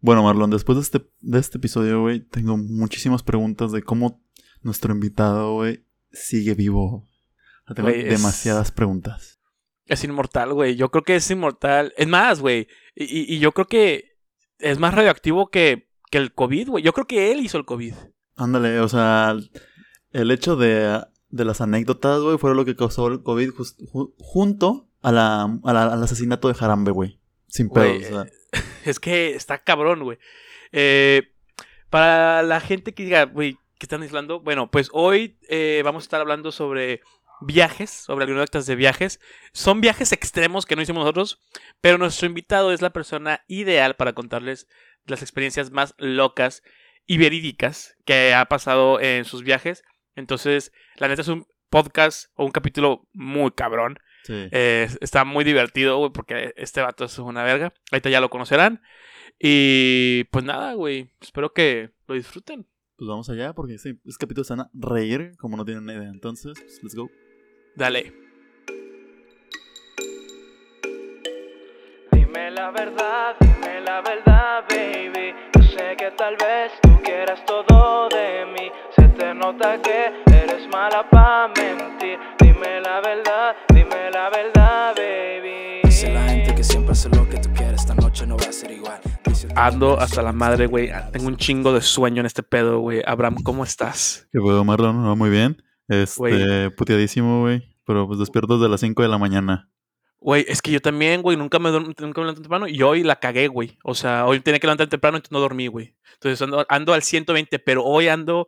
Bueno, Marlon, después de este, de este episodio, güey, tengo muchísimas preguntas de cómo nuestro invitado, güey, sigue vivo. Tengo es- demasiadas preguntas. Es inmortal, güey. Yo creo que es inmortal. Es más, güey. Y, y- y yo creo que es más radioactivo que, que el COVID, güey. Yo creo que él hizo el COVID. Ándale, o sea, el hecho de, de las anécdotas, güey, fue lo que causó el COVID ju- junto a la, a la- al asesinato de Jarambe, güey. Sin pedos, Güey, o sea. Es que está cabrón, güey. Eh, para la gente que diga, güey, ¿qué están hablando? Bueno, pues hoy eh, vamos a estar hablando sobre viajes, sobre anécdotas de viajes. Son viajes extremos que no hicimos nosotros, pero nuestro invitado es la persona ideal para contarles las experiencias más locas y verídicas que ha pasado en sus viajes. Entonces, la neta es un podcast o un capítulo muy cabrón. Sí. Eh, está muy divertido, güey, porque este vato es una verga. Ahorita ya lo conocerán. Y pues nada, güey. Espero que lo disfruten. Pues vamos allá, porque este, este capítulo se van a reír como no tienen idea. Entonces, pues, let's go. Dale. Dime la verdad, dime la verdad, baby. Yo sé que tal vez tú quieras todo de mí. Se te nota que eres mala pa' mentir. Dime la verdad, dime la verdad, baby. Dice la gente que siempre hace lo que tú quieres, esta noche no va a ser igual. Ando hasta la madre, güey. Tengo un chingo de sueño en este pedo, güey. Abraham, ¿cómo estás? Que puedo, Marlon, va muy bien. Este, Güey. puteadísimo, güey. Pero pues despierto desde las 5 de la mañana. Güey, es que yo también, güey, nunca me, nunca me levanto temprano y hoy la cagué, güey. O sea, hoy tenía que levantar temprano, entonces no dormí, güey. Entonces ando, ando al 120, pero hoy ando...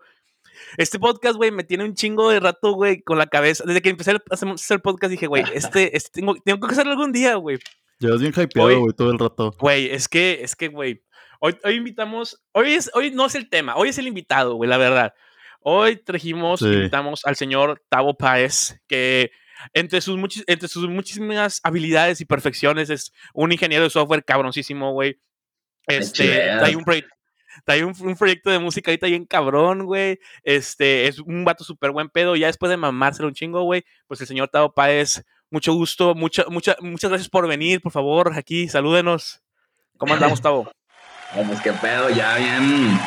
Este podcast, güey, me tiene un chingo de rato, güey, con la cabeza. Desde que empecé a hacer el podcast dije, güey, este, este tengo, tengo que hacerlo algún día, güey. Llevas bien hypeado, güey, todo el rato. Güey, es que, es que, güey. Hoy, hoy invitamos. Hoy es, hoy no es el tema, hoy es el invitado, güey, la verdad. Hoy trajimos, Sí. invitamos al señor Tavo Páez, que entre sus, muchis- entre sus muchísimas habilidades y perfecciones es un ingeniero de software cabroncísimo, güey. Este, trae un proyecto. Trae un, un proyecto de música ahorita bien cabrón, güey. Este, es un vato súper buen pedo. Ya después de mamárselo un chingo, güey, pues el señor Tavo Páez, mucho gusto, mucha, mucha, muchas gracias por venir, por favor, aquí, salúdenos. ¿Cómo andamos, Tavo? Vamos, qué pedo, ya bien,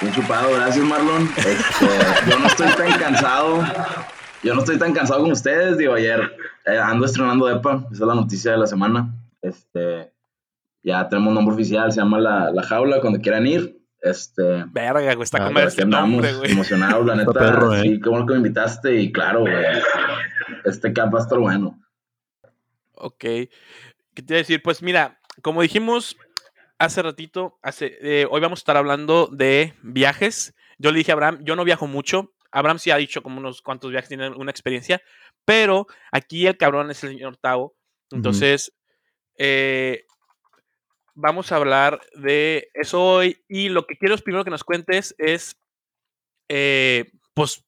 bien chupado, gracias Marlon. Este, yo no estoy tan cansado, yo no estoy tan cansado como ustedes, digo, ayer eh, ando estrenando EPA, esa es la noticia de la semana. Este, ya tenemos nombre oficial, se llama La, la Jaula, cuando quieran ir. Este, Verga, güey, está Ah, como este andamos nombre, güey. emocionados, la neta. perro, eh. Sí, qué bueno que me invitaste y claro, güey, este cap va a estar bueno. Ok. ¿Qué te iba a decir? Pues mira, como dijimos hace ratito, hace, eh, hoy vamos a estar hablando de viajes. Yo le dije a Abraham, yo no viajo mucho. Abraham sí ha dicho como unos cuantos viajes tiene una experiencia, pero aquí el cabrón es el señor Tavo. Entonces, eh, vamos a hablar de eso hoy. Y lo que quiero es primero que nos cuentes es, eh, pues,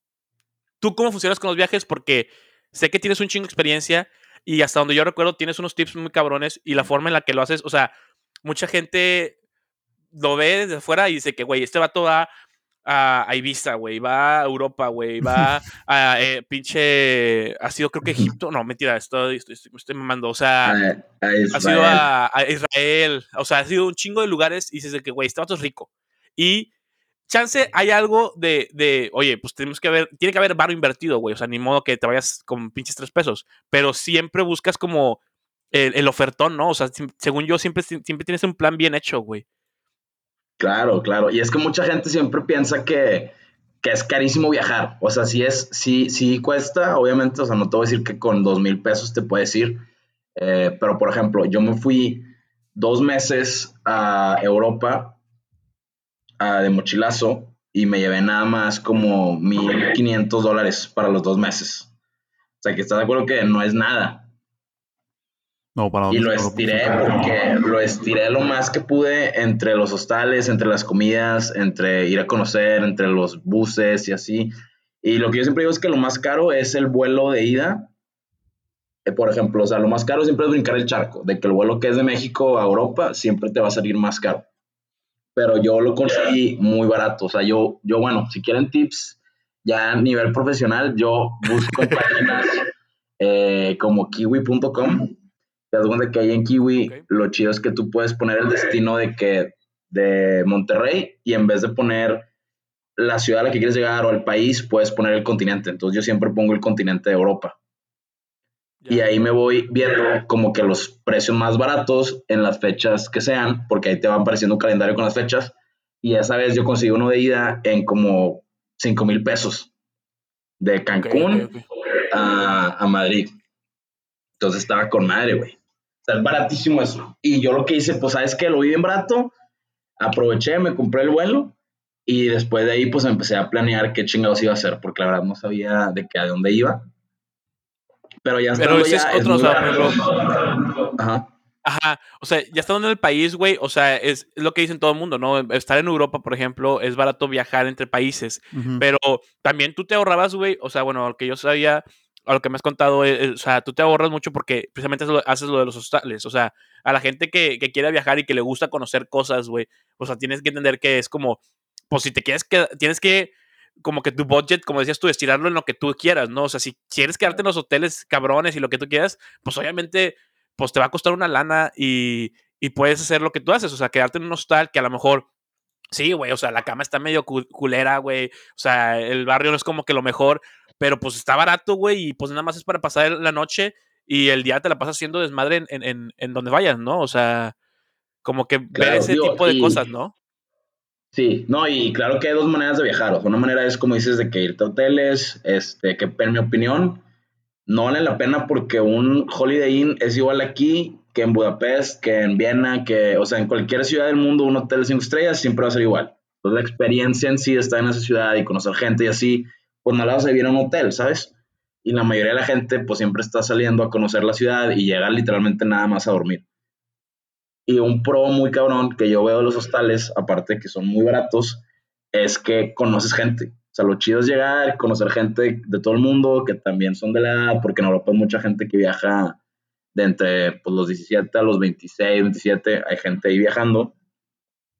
tú cómo funcionas con los viajes, porque sé que tienes un chingo de experiencia y hasta donde yo recuerdo tienes unos tips muy cabrones y la forma en la que lo haces, o sea, mucha gente lo ve desde afuera y dice que, güey, este vato va a, Ibiza, güey, va a Europa, güey, va a eh, pinche, ha sido creo que Egipto, no, mentira, estoy, estoy, estoy, me estoy mamando, o sea, A- a ha sido a, a Israel, o sea, ha sido un chingo de lugares y dices de que, güey, este vato es rico. Y chance hay algo de, de, oye, pues tenemos que ver, tiene que haber varo invertido, güey, o sea, ni modo que te vayas con pinches tres pesos, pero siempre buscas como el, el ofertón, ¿no? O sea, según yo, siempre, siempre tienes un plan bien hecho, güey. Claro, claro. Y es que mucha gente siempre piensa que, que es carísimo viajar. O sea, si es, sí, sí cuesta, obviamente, o sea, no te voy a decir que con dos mil pesos te puedes ir. Eh, pero, por ejemplo, yo me fui dos meses a Europa ah, de mochilazo y me llevé nada más como 1.500 dólares para los dos meses. O sea, que estás de acuerdo que no es nada. No, para Y lo estiré porque lo estiré lo más que pude entre los hostales, entre las comidas, entre ir a conocer, entre los buses y así. Y lo que yo siempre digo es que lo más caro es el vuelo de ida. Eh, por ejemplo, o sea, lo más caro siempre es brincar el charco, de que el vuelo que es de México a Europa siempre te va a salir más caro. Pero yo lo conseguí muy barato. O sea, yo, yo bueno, si quieren tips ya a nivel profesional, yo busco páginas eh, como kiwi.com te das cuenta que ahí en Kiwi Ok. lo chido es que tú puedes poner el destino de que de Monterrey y en vez de poner la ciudad a la que quieres llegar o el país, puedes poner el continente. Entonces yo siempre pongo el continente de Europa. Y ahí me voy viendo como que los precios más baratos en las fechas que sean, porque ahí te van apareciendo un calendario con las fechas. Y esa vez yo conseguí uno de ida en como 5 mil pesos de Cancún Ok, ok, ok. A, a Madrid. Entonces estaba con madre, güey. Sea, es baratísimo eso. Y yo lo que hice, pues, ¿sabes qué? Lo vi bien barato. Aproveché, me compré el vuelo. Y después de ahí, pues, empecé a planear qué chingados iba a hacer. Porque la verdad no sabía de qué, a dónde iba. Pero ya Pero estando ese es ya, otro, muy o sea, barato. Ajá. Ajá, o sea, ya estando en el país, güey, o sea, es, es lo que dicen todo el mundo, ¿no? Estar en Europa, por ejemplo, es barato viajar entre países, Ujú. pero también tú te ahorrabas, güey, o sea, bueno, lo que yo sabía, a lo que me has contado, eh, eh, o sea, tú te ahorras mucho porque precisamente haces lo, de los hostales, o sea, a la gente que, que quiere viajar y que le gusta conocer cosas, güey, o sea, tienes que entender que es como, pues si te quieres que, tienes que, como que tu budget, como decías tú, estirarlo en lo que tú quieras, ¿no? O sea, si quieres quedarte en los hoteles cabrones y lo que tú quieras, pues obviamente pues te va a costar una lana y, y puedes hacer lo que tú haces, o sea, quedarte en un hostal que a lo mejor, sí, güey, o sea, la cama está medio cu- culera, güey, o sea, el barrio no es como que lo mejor, pero pues está barato, güey, y pues nada más es para pasar la noche y el día te la pasas haciendo desmadre en, en, en, donde vayas, ¿no? O sea, como que ver Claro, ese digo, tipo de y- cosas, ¿no? Sí, no, y claro que hay dos maneras de viajar. O sea, una manera es como dices de que irte a hoteles, este, que en mi opinión no vale la pena porque un Holiday Inn es igual aquí que en Budapest, que en Viena, que, o sea, en cualquier ciudad del mundo un hotel de cinco estrellas siempre va a ser igual. Entonces la experiencia en sí de estar en esa ciudad y conocer gente y así, pues no la vas a un hotel, ¿sabes? Y la mayoría de la gente pues siempre está saliendo a conocer la ciudad y llega literalmente nada más a dormir. Y un pro muy cabrón que yo veo de los hostales, aparte que son muy baratos, es que conoces gente. O sea, lo chido es llegar, conocer gente de todo el mundo que también son de la edad, porque en Europa hay mucha gente que viaja de entre pues, los 17 a los 26, 27, hay gente ahí viajando.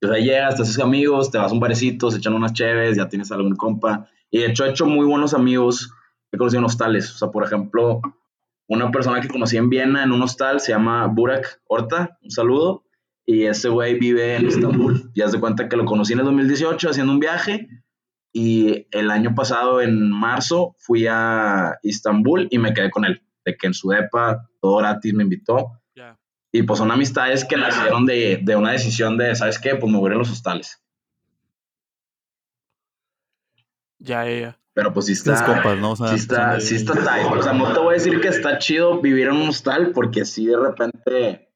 O sea, llegas, te haces amigos, te vas a un barecito, se echan unas cheves, ya tienes algún compa. Y de hecho he hecho muy buenos amigos que he conocido en hostales. O sea, por ejemplo, una persona que conocí en Viena en un hostal se llama Burak Horta, un saludo, y ese güey vive en Estambul. Y haz de cuenta que lo conocí en el 2018 haciendo un viaje, y el año pasado, en marzo, fui a Estambul y me quedé con él, de que en su depa, todo gratis, me invitó. Ya. Y pues son amistades que nacieron de, de una decisión de, ¿sabes qué? Pues me voy a ir a los hostales. Ya, ya, ya. Pero pues sí está... compas, ¿no? O sea, sí está, sí está tight. O sea, no te voy a decir que está chido vivir en un hostal porque sí de repente.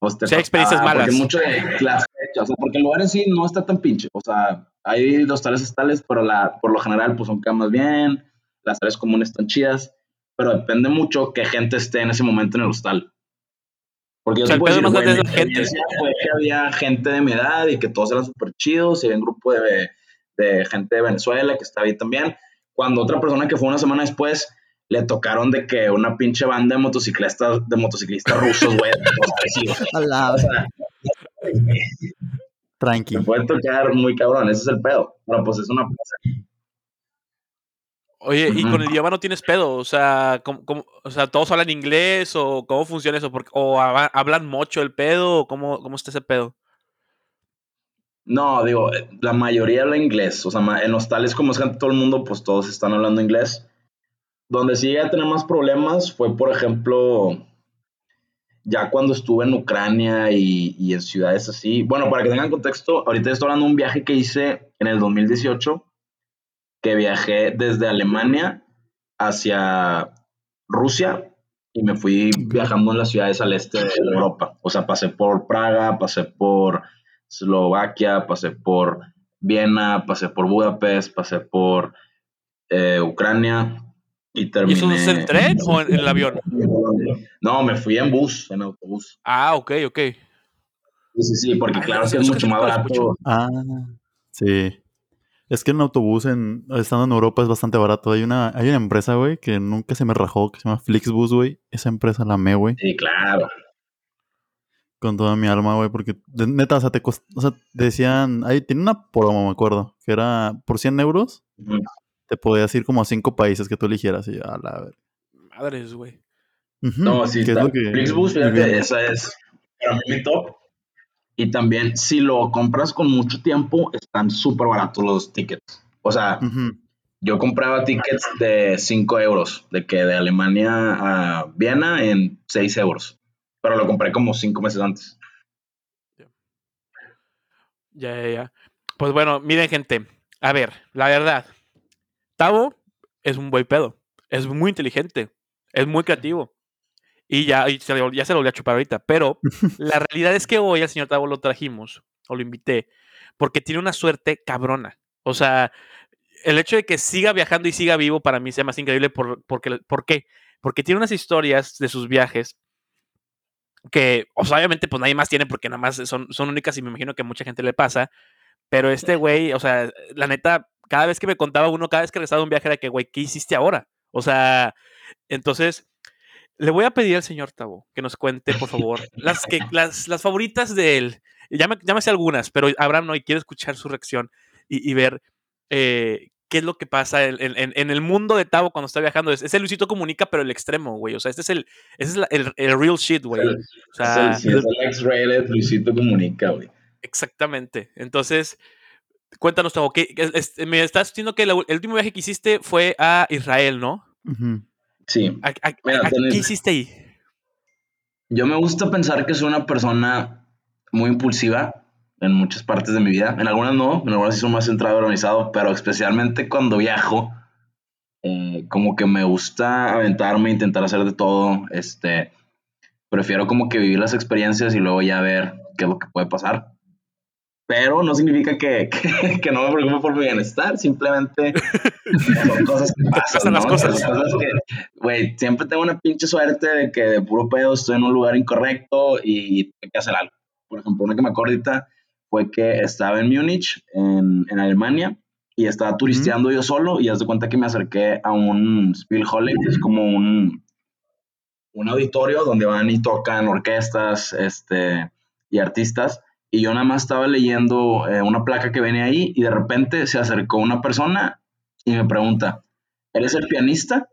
Pues te Sí hay experiencias toca- malas. Porque mucho de clase. O sea, porque el lugar en sí no está tan pinche. O sea, hay hostales hostales, pero la, por lo general, pues son camas bien. Las áreas comunes están chidas. Pero depende mucho que gente esté en ese momento en el hostal. Porque yo O sea, puedo decir, gente. fue que había gente de mi edad y que todos eran súper chidos. Y había un grupo de, de gente de Venezuela que estaba ahí también. Cuando otra persona que fue una semana después le tocaron de que una pinche banda de motociclistas, de motociclistas rusos, güey. o sea, Tranqui. me puede tocar muy cabrón, ese es el pedo. Pero pues es una plaza. Oye, y con el idioma no tienes pedo, o sea, ¿cómo, cómo- o sea, ¿todos hablan inglés o cómo funciona eso? Porque- ¿O hab- hablan mucho el pedo o cómo, cómo está ese pedo? No, digo, la mayoría habla inglés. O sea, en hostales como es gente todo el mundo, pues todos están hablando inglés. Donde sí llegué a tener más problemas fue, por ejemplo, ya cuando estuve en Ucrania y, y en ciudades así. Bueno, para que tengan contexto, ahorita estoy hablando de un viaje que hice en el 2018, que viajé desde Alemania hacia Rusia y me fui viajando en las ciudades al este de Europa. O sea, pasé por Praga, pasé por Eslovaquia, pasé por Viena, pasé por Budapest, pasé por eh, Ucrania y ¿Y terminé. eso es en tren o en, en el avión? No, me fui en bus, en autobús. Ah, ok, ok. Sí, sí, sí, porque Ah, claro que es eso mucho sí más barato. Ah, sí. Es que en autobús, en, estando en Europa, es bastante barato. Hay una, hay una empresa, güey, que nunca se me rajó, que se llama Flixbus, güey. Esa empresa la amé, güey, Sí, claro. Con toda mi alma, güey, porque de- neta, o sea, te cost- o sea, decían, ahí tiene una promo, me acuerdo, que era por 100 euros, te podías ir como a cinco países que tú eligieras y a la ver. Madres, güey. No, sí, es está. lo que- Flixbus, muy fíjate, esa es para mí mi top. Y también, si lo compras con mucho tiempo, están súper baratos los tickets. O sea, yo compraba tickets de 5 euros, de que de Alemania a Viena en 6 euros. Pero lo compré como 5 meses antes. Ya, ya, ya. Pues bueno, miren, gente. A ver, la verdad. Tavo es un buen pedo. Es muy inteligente. Es muy creativo. Y ya, y se, ya se lo voy a chupar ahorita. Pero la realidad es que hoy al señor Tavo lo trajimos, o lo invité, porque tiene una suerte cabrona. O sea, el hecho de que siga viajando y siga vivo para mí sea más increíble. Por, porque, ¿Por qué? Porque tiene unas historias de sus viajes que, o sea, obviamente, pues nadie más tiene porque nada más son, son únicas y me imagino que a mucha gente le pasa. Pero este güey, o sea, la neta, cada vez que me contaba uno, cada vez que regresaba de un viaje era que, güey, ¿qué hiciste ahora? O sea, entonces, le voy a pedir al señor Tabo que nos cuente, por favor, las, que, las, las favoritas de él. Sé algunas, pero Abraham no, y quiero escuchar su reacción y, y ver eh, qué es lo que pasa en, en- en el mundo de Tavo cuando está viajando. Es, es el Luisito Comunica, pero el extremo, güey. O sea, este es el, este es la- el, el real shit, güey. Es O sea, el, es el X-rated Luisito Comunica, güey. Exactamente. Entonces, cuéntanos, Tavo, ¿qué- es- es- me estás diciendo que la- el último viaje que hiciste fue a Israel, ¿no? Sí. ¿A- a- Mira, a- tenés- ¿Qué hiciste ahí? Yo me gusta pensar que soy una persona muy impulsiva en muchas partes de mi vida. En algunas no, en algunas sí soy más centrado y organizado, pero especialmente cuando viajo, eh, como que me gusta aventarme, intentar hacer de todo. Este, prefiero como que vivir las experiencias y luego ya ver qué es lo que puede pasar. Pero no significa que, que, que no me preocupe por mi bienestar, simplemente son cosas que pasan. las ¿no? cosas. Son cosas que, güey, siempre tengo una pinche suerte de que de puro pedo estoy en un lugar incorrecto y tengo que hacer algo. Por ejemplo, una que me acuerdo ahorita fue que estaba en Múnich, en, en Alemania, y estaba turisteando yo solo y haz de cuenta que me acerqué a un Spielhalle, que es como un, un auditorio donde van y tocan orquestas este, y artistas. Y yo nada más estaba leyendo eh, una placa que venía ahí y de repente se acercó una persona y me pregunta, ¿eres el pianista?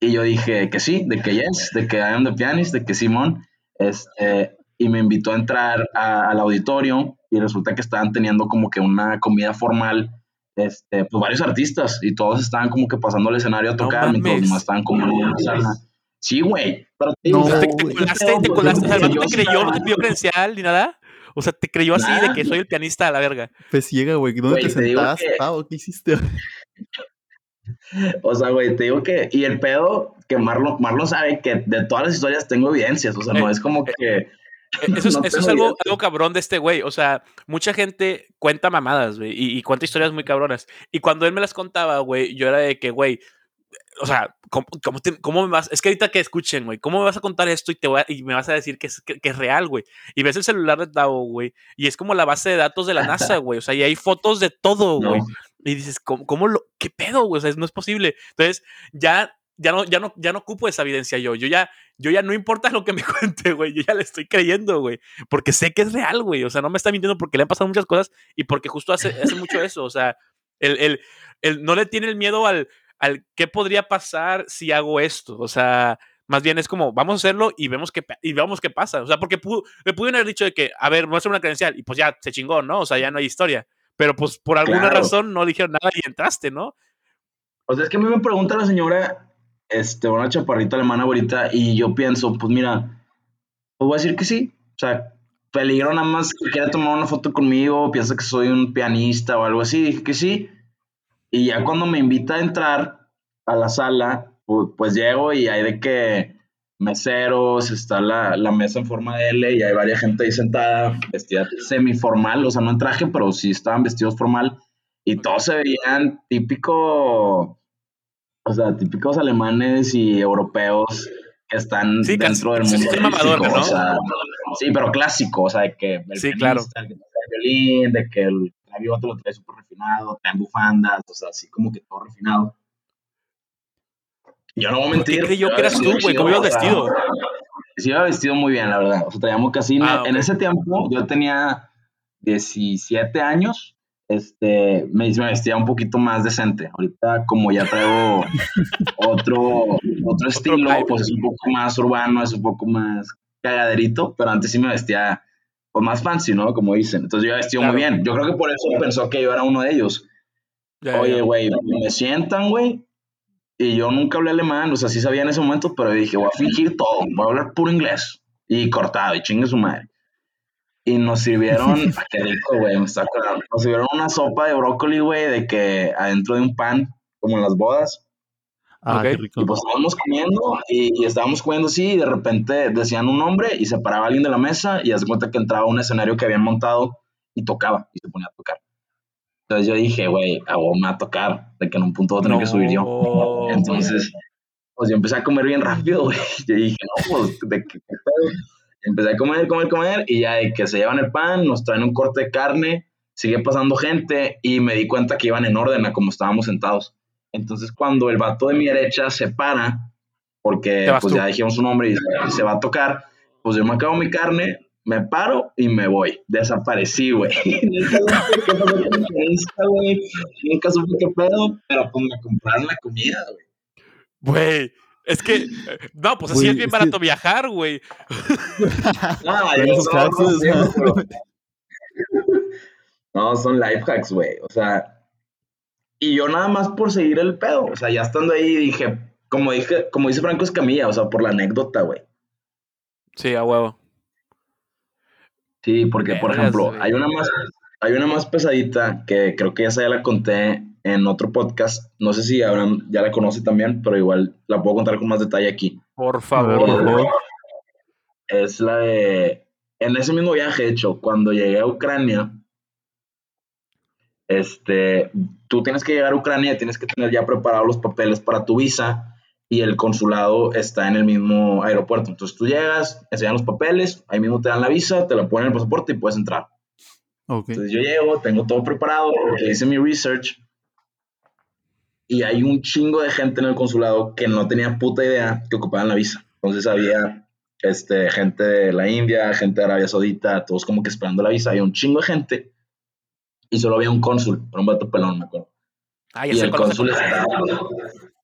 Y yo dije que sí, de que yes, de que I am the pianist, de que Simón. Este, y me invitó a entrar a- al auditorio y resulta que estaban teniendo como que una comida formal, este, pues varios artistas y todos estaban como que pasando al escenario a No tocar mientras los mames. demás estaban como en una sala. Sí, güey. Pero te No, ¿Te, ¿qué te colaste? ¿Te Pues, colaste? Te creyó, no te pidió credencial ni nada. O sea, te creyó así de Nada. que soy el pianista a la verga. Fue ciega, güey. ¿Dónde Güey, te sentaste, que- Tavo? ¿Qué hiciste? O sea, güey, te digo que, y el pedo, que Marlon, Marlon sabe que de todas las historias tengo evidencias, o sea, no Eh, es como eh, que... Eh, Eso es, no eso es algo, algo cabrón de este güey. O sea, mucha gente cuenta mamadas, güey, y, y cuenta historias muy cabronas. Y cuando él me las contaba, güey, yo era de que, güey, o sea, ¿cómo, cómo, te- cómo me vas? Es que ahorita que escuchen, güey, ¿cómo me vas a contar esto y, te voy a- y me vas a decir que es, que, que es real, güey? Y ves el celular de Tavo, güey, y es como la base de datos de la NASA, güey. O sea, y hay fotos de todo, No. güey. Y dices, ¿cómo, cómo lo, qué pedo, güey? O sea, no es posible. Entonces, ya, ya no, ya no, ya no ocupo esa evidencia yo. Yo ya, yo ya no importa lo que me cuente, güey. Yo ya le estoy creyendo, güey. Porque sé que es real, güey. O sea, no me está mintiendo porque le han pasado muchas cosas y porque justo hace, hace mucho eso. O sea, el, el, el- no le tiene el miedo al, al qué podría pasar si hago esto. O sea, más bien es como, vamos a hacerlo y vemos qué, y vemos qué pasa. O sea, porque pudo, me pudieron haber dicho de que, a ver, muestra una credencial y pues ya se chingó, ¿no? O sea, ya no hay historia. Pero pues por alguna Claro. razón no dijeron nada y entraste, ¿no? O sea, es que a mí me pregunta la señora, este, una chaparrita alemana ahorita, y yo pienso, pues mira, pues voy a decir que sí. O sea, peligro nada más que quiere tomar una foto conmigo, piensa que soy un pianista o algo así, dije que sí. Y ya cuando me invita a entrar a la sala, pu- pues, llego y hay de que meseros, está la, la mesa en forma de L y hay varias gente ahí sentada, vestida semiformal, o sea, no en traje, pero sí estaban vestidos formal. Y todos se veían típico, o sea, típicos alemanes y europeos que están Sí, dentro del mundo mamador, artístico, ¿no? o sea, sí, pero clásico, o sea, de que el Sí, claro. el que toca el violín, de que el clavivoto lo trae súper refinado, traen bufandas, o sea, así como que todo refinado. Yo no voy a ¿Por qué mentir. creyó yo que eras tú, güey? ¿Cómo ibas o sea, vestido? Sí, iba vestido muy bien, la verdad. O sea, traía mocasines. Ah, En ok. ese tiempo yo tenía 17 años. Este, me, me vestía un poquito más decente. Ahorita, como ya traigo otro, otro estilo, vibe. pues es un poco más urbano, es un poco más cagaderito, pero antes sí me vestía pues más fancy, ¿no? Como dicen. Entonces yo muy Claro. bien. Yo creo que por eso pensó que yo era uno de ellos. Ya. Oye, güey, me sientan, güey. Y yo nunca hablé alemán, o sea, sí sabía en ese momento, pero dije, voy a fingir todo, voy a hablar puro inglés. Y cortado, y chingue su madre. Y nos sirvieron, qué rico, güey, me está acordando. Nos sirvieron una sopa de brócoli, güey, de que adentro de un pan, como en las bodas. Ah, Ok. qué rico. Y pues estábamos comiendo y, y estábamos comiendo así y de repente decían un nombre y se paraba alguien de la mesa y hace cuenta que entraba a un escenario que habían montado y tocaba y se ponía a tocar. Entonces yo dije, güey, a vos me va a tocar, de que en un punto voy a tener que subir yo. No, Entonces, pues yo empecé a comer bien rápido, güey. Yo dije, no, pues, ¿de qué, qué pedo? Empecé a comer, comer, comer, y ya de que se llevan el pan, nos traen un corte de carne, sigue pasando gente, y me di cuenta que iban en orden a como estábamos sentados. Entonces, cuando el vato de mi derecha se para, porque pues tú. ya dijimos su nombre y se- va a tocar, pues yo me acabo mi carne, me paro y me voy. Desaparecí, güey. Nunca supe qué pedo, pero pues me compraron la comida, güey. Güey. Es que, eh, no, pues así es bien es que- barato viajar, güey. No, son life hacks, güey. O sea, y yo nada más por seguir el pedo. O sea, ya estando ahí dije, como dije, como dice Franco Escamilla, o sea, por la anécdota, güey. Sí, a huevo. Sí, porque, por ejemplo, hay una más, hay una más pesadita que creo que esa ya la conté en otro podcast. No sé si Abraham ya la conoce también, pero igual la puedo contar con más detalle aquí. Por favor. por favor. Es la de. En ese mismo viaje, de hecho, cuando llegué a Ucrania, este, tú tienes que llegar a Ucrania, tienes que tener ya preparados los papeles para tu visa y el consulado está en el mismo aeropuerto. Entonces tú llegas, enseñan los papeles, ahí mismo te dan la visa, te la ponen en el pasaporte y puedes entrar. Ok. Entonces yo llego, tengo todo preparado, hice mi research y hay un chingo de gente en el consulado que no tenía puta idea que ocupaban la visa. Entonces había este, gente de la India, gente de Arabia Saudita, todos como que esperando la visa. Había un chingo de gente y solo había un cónsul, era un vato pelón, me acuerdo. Ah, Y el cónsul estaba.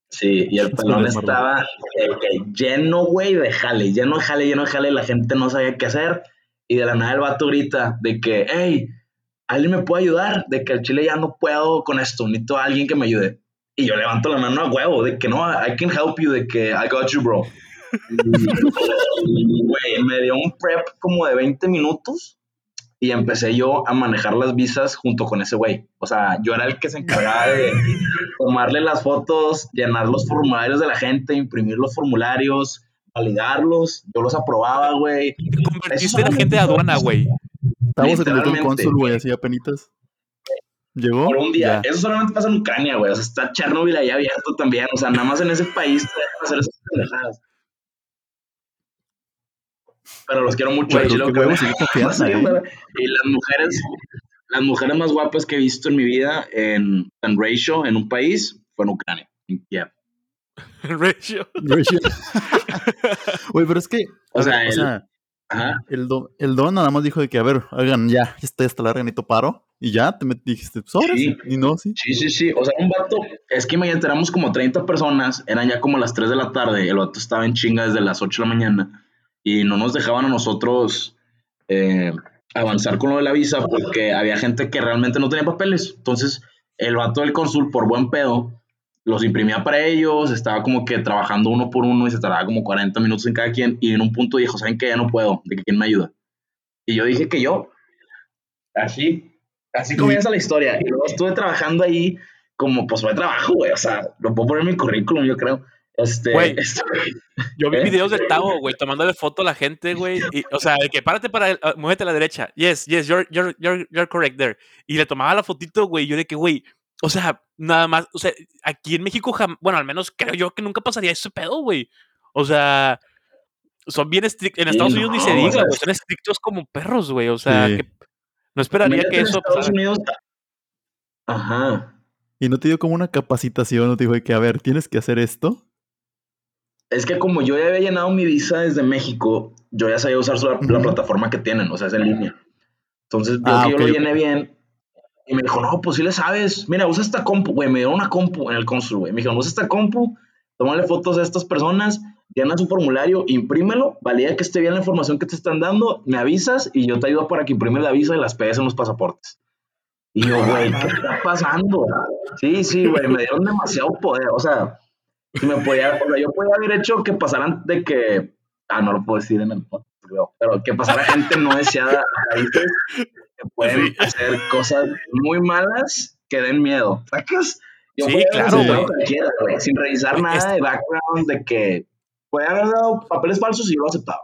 Sí, y el pelón estaba eh, que lleno, güey, de jale, lleno de jale, lleno de jale. La gente no sabía qué hacer. Y de la nada el vato grita de que, hey, ¿alguien me puede ayudar? De que el chile ya no puedo con esto, necesito a alguien que me ayude. Y yo levanto la mano a huevo, de que no, I can help you, de que I got you, bro. Y, Güey, me dio un prep como de 20 minutos y empecé yo a manejar las visas junto con ese güey. O sea, yo era el que se encargaba de tomarle las fotos, llenar los formularios de la gente, imprimir los formularios, validarlos. Yo los aprobaba, güey. Te convertiste en agente de aduana, güey. Estábamos en el cónsul, güey, así apenitas. Llegó. Por un día. Ya. Eso solamente pasa en Ucrania, güey. O sea, está Chernobyl ahí abierto también. O sea, nada más en ese país te dejan hacer esas pendejadas. Pero los quiero mucho. Güey, huevos confianza, ¿eh? Y las mujeres, las mujeres más guapas que he visto en mi vida en, en ratio, en un país, fue en Ucrania, en Kiev. Ratio. Ratio. Güey, pero es que. O sea, Ajá. el, don, el don nada más dijo de que, a ver, oigan, ya, ya estoy hasta la organito paro. Y ya te dijiste, sobres. Sí. Y no, sí. Sí, sí, sí. O sea, un vato, es que imagínate, éramos como 30 personas, eran ya como las 3 de la tarde, el vato estaba en chinga desde las 8 de la mañana y no nos dejaban a nosotros eh, avanzar con lo de la visa porque había gente que realmente no tenía papeles. Entonces, el vato del cónsul, por buen pedo, los imprimía para ellos, estaba como que trabajando uno por uno y se tardaba como 40 minutos en cada quien y en un punto dijo, ¿saben qué? Ya no puedo, de que quién me ayuda. Y yo dije que yo. Así. Así comienza la historia. Y luego estuve trabajando ahí como, pues fue trabajo, güey. O sea, lo puedo poner en mi currículum, yo creo. Este, Güey. Yo vi ¿Eh? videos del Tavo, güey, tomándole foto a la gente, güey. y- O sea, de que párate para, el- ah, muévete a la derecha. Yes, yes, you're, you're, you're, you're correct there. Y le tomaba la fotito, güey. Yo de que, güey, o sea, nada más, o sea, aquí en México, jam- bueno, al menos creo yo que nunca pasaría ese pedo, güey. O sea, son bien estrictos. En Sí, Estados Unidos ni se diga, güey. Son estrictos como perros, güey. O sea, Sí. que no esperaría que en eso Estados pasara. Unidos. Ajá. Y no te dio como una capacitación, no te dijo de que, a ver, tienes que hacer esto. Es que como yo ya había llenado mi visa desde México, yo ya sabía usar la, plataforma que tienen, o sea, es en línea. Entonces, vio Ah, que yo lo llené bien. Y me dijo, no, pues sí le sabes. Mira, usa esta compu, güey. Me dio una compu en el cónsul, güey. Me dijo, usa esta compu, tómale fotos a estas personas, llenas un formulario, imprímelo, valida que esté bien la información que te están dando, me avisas y yo te ayudo para que imprime la visa y las pegues en los pasaportes. Y yo, güey, ¿qué está pasando? Sí, sí, güey, me dieron demasiado poder. O sea, me podía, o yo podía haber hecho que pasaran de que, ah, no lo puedo decir en el podcast, pero que pasara gente no deseada a países que pueden hacer cosas muy malas que den miedo. ¿Sacas? Yo Sí, claro, güey. sin revisar nada es- de background, de que puede haber dado papeles falsos y yo lo aceptaba.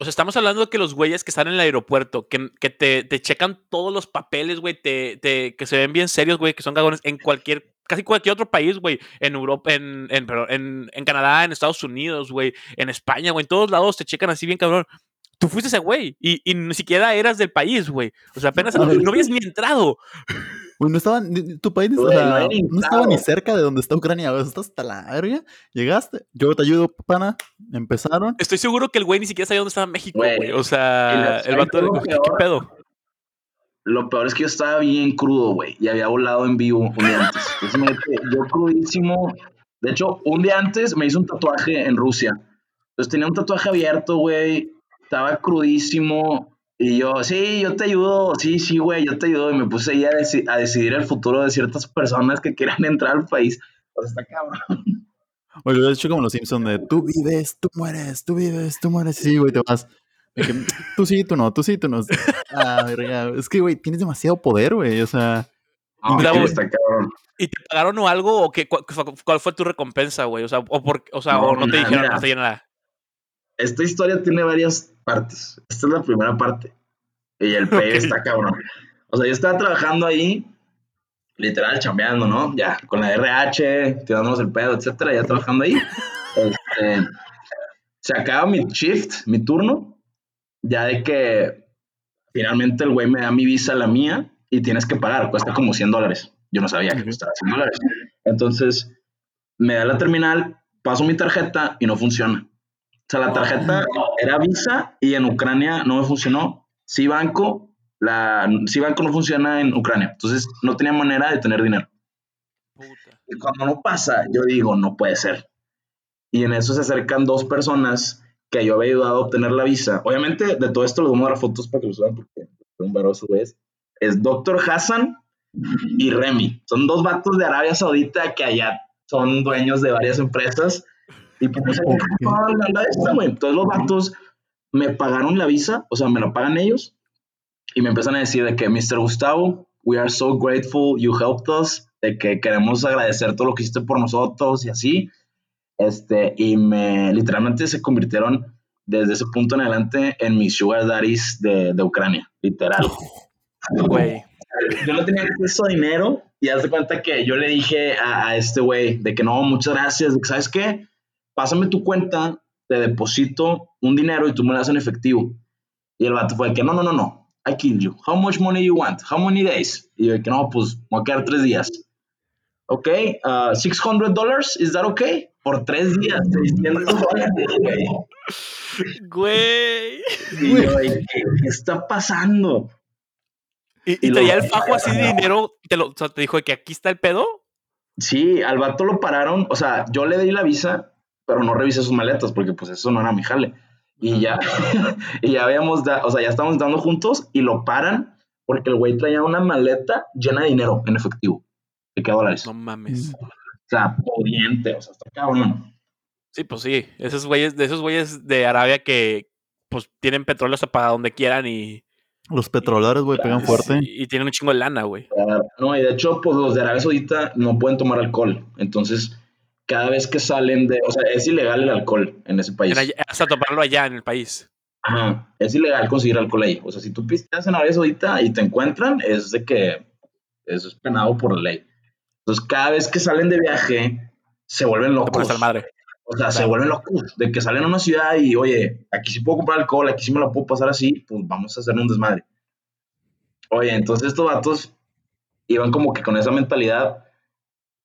O sea, estamos hablando de que los güeyes que están en el aeropuerto, que, que te, te checan todos los papeles, güey, te, te- que se ven bien serios, güey, que son cagones en cualquier, casi cualquier otro país, güey, en Europa, en, en, en, en Canadá, en Estados Unidos, güey, en España, güey, en todos lados te checan así bien cabrón. Tú fuiste ese güey y, y ni siquiera eras del país, güey. O sea, apenas no habías ni entrado. Güey, no estaba, ni- tu país, o Güey, sea, no no, ni estaba ni cerca de donde está Ucrania, güey, estás hasta la verga, llegaste, yo te ayudo, pana, empezaron, Estoy seguro que el güey ni siquiera sabía dónde estaba México, Güey, güey. O sea, el vato ¿sabes de qué pedo? Lo peor es que yo estaba bien crudo, güey, y había volado en vivo un día antes. Entonces, yo crudísimo. De hecho, un día antes me hice un tatuaje en Rusia. Entonces tenía un tatuaje abierto, güey. Estaba crudísimo. Y yo, sí, yo te ayudo. Sí, sí, güey, yo te ayudo. Y me puse ahí a, deci- a decidir el futuro de ciertas personas que quieran entrar al país. Sea, está cabrón. güey, lo he hecho como los Simpsons de, tú vives, tú mueres, tú vives, tú mueres, sí, güey, te vas, que, tú sí, tú no, tú sí, tú no, ah, es que, güey, tienes demasiado poder, güey, o sea, No, Bravo. está cabrón. ¿Y te pagaron o algo? ¿O qué, cuál, cuál fue tu recompensa, güey? O sea, o, por, o, sea, No, o no te nada, dijeron mira. no te dijeron nada. Esta historia tiene varias partes. Esta es la primera parte. Y el pay está cabrón. O sea, yo estaba trabajando ahí, literal, chambeando, ¿no? Ya, con la RH, tirándonos el pedo, etcétera, ya trabajando ahí. Este, se acaba mi shift, mi turno, ya de que finalmente el güey me da mi visa, la mía, y tienes que pagar, cuesta como 100 dólares. Yo no sabía que costaba 100 dólares. Entonces, me da la terminal, paso mi tarjeta y no funciona. O sea, la tarjeta era Visa y en Ucrania no me funcionó. Sí Banco, la sí Banco no funciona en Ucrania. Entonces, no tenía manera de tener dinero. Puta. Y cuando no pasa, yo digo, no puede ser. Y en eso se acercan dos personas que yo había ayudado a obtener la visa. Obviamente, de todo esto les voy a dar fotos para que lo suban porque un veroso, es. Es Dr. Hassan y Remy. Son dos vatos de Arabia Saudita que allá son dueños de varias empresas. Y pues no sé Ok. cómo la, la esta, güey. Entonces los vatos me pagaron la visa, o sea, me la pagan ellos. Y me empiezan a decir de que, Mr. Gustavo, we are so grateful you helped us, de que queremos agradecer todo lo que hiciste por nosotros y así. Este, y me literalmente se convirtieron desde ese punto en adelante en mis sugar daddies de, de Ucrania, literal. Güey. Yo no tenía acceso a dinero y haz de cuenta que yo le dije a, a este güey de que no, muchas gracias, de que sabes qué, pásame tu cuenta, te deposito un dinero y tú me lo das en efectivo. Y el vato fue que no, no, no, no, I kill you. How much money you want? How many days? Y yo que no, pues me voy a quedar tres días. Ok, uh, 600 dollars, is that okay? Por tres días, 600 dólares, güey. Güey. Y yo, ¿qué está pasando? ¿Y, Y y traía el fajo así de dinero? Te, lo, o sea, te dijo que aquí está el pedo? Sí, al vato lo pararon, o sea, yo le di la visa, pero no revisé sus maletas porque pues eso no era mi jale. Y ya, y ya habíamos, da- o sea, ya estábamos dando juntos y lo paran porque el güey traía una maleta llena de dinero en efectivo. ¿De qué dólares? No mames. O sea, pudiente, o sea, está cabrón. Sí, pues sí. Esos güeyes, de esos güeyes de Arabia que pues tienen petróleo hasta para donde quieran y, los petroleros, güey, pegan fuerte, y, y tienen un chingo de lana, güey. No, y de hecho, pues los de Arabia Saudita no pueden tomar alcohol. Entonces, cada vez que salen de, o sea, es ilegal el alcohol en ese país. Allá- hasta tomarlo allá en el país. Ajá, es ilegal conseguir alcohol ahí. O sea, si tú pisteas en Arabia Saudita y te encuentran, es de que eso es penado por ley. Entonces, cada vez que salen de viaje, se vuelven Te locos. al madre. O sea, se Claro. vuelven locos. De que salen a una ciudad y, oye, aquí sí puedo comprar alcohol, aquí sí me lo puedo pasar así, pues vamos a hacer un desmadre. Oye, entonces estos vatos iban como que con esa mentalidad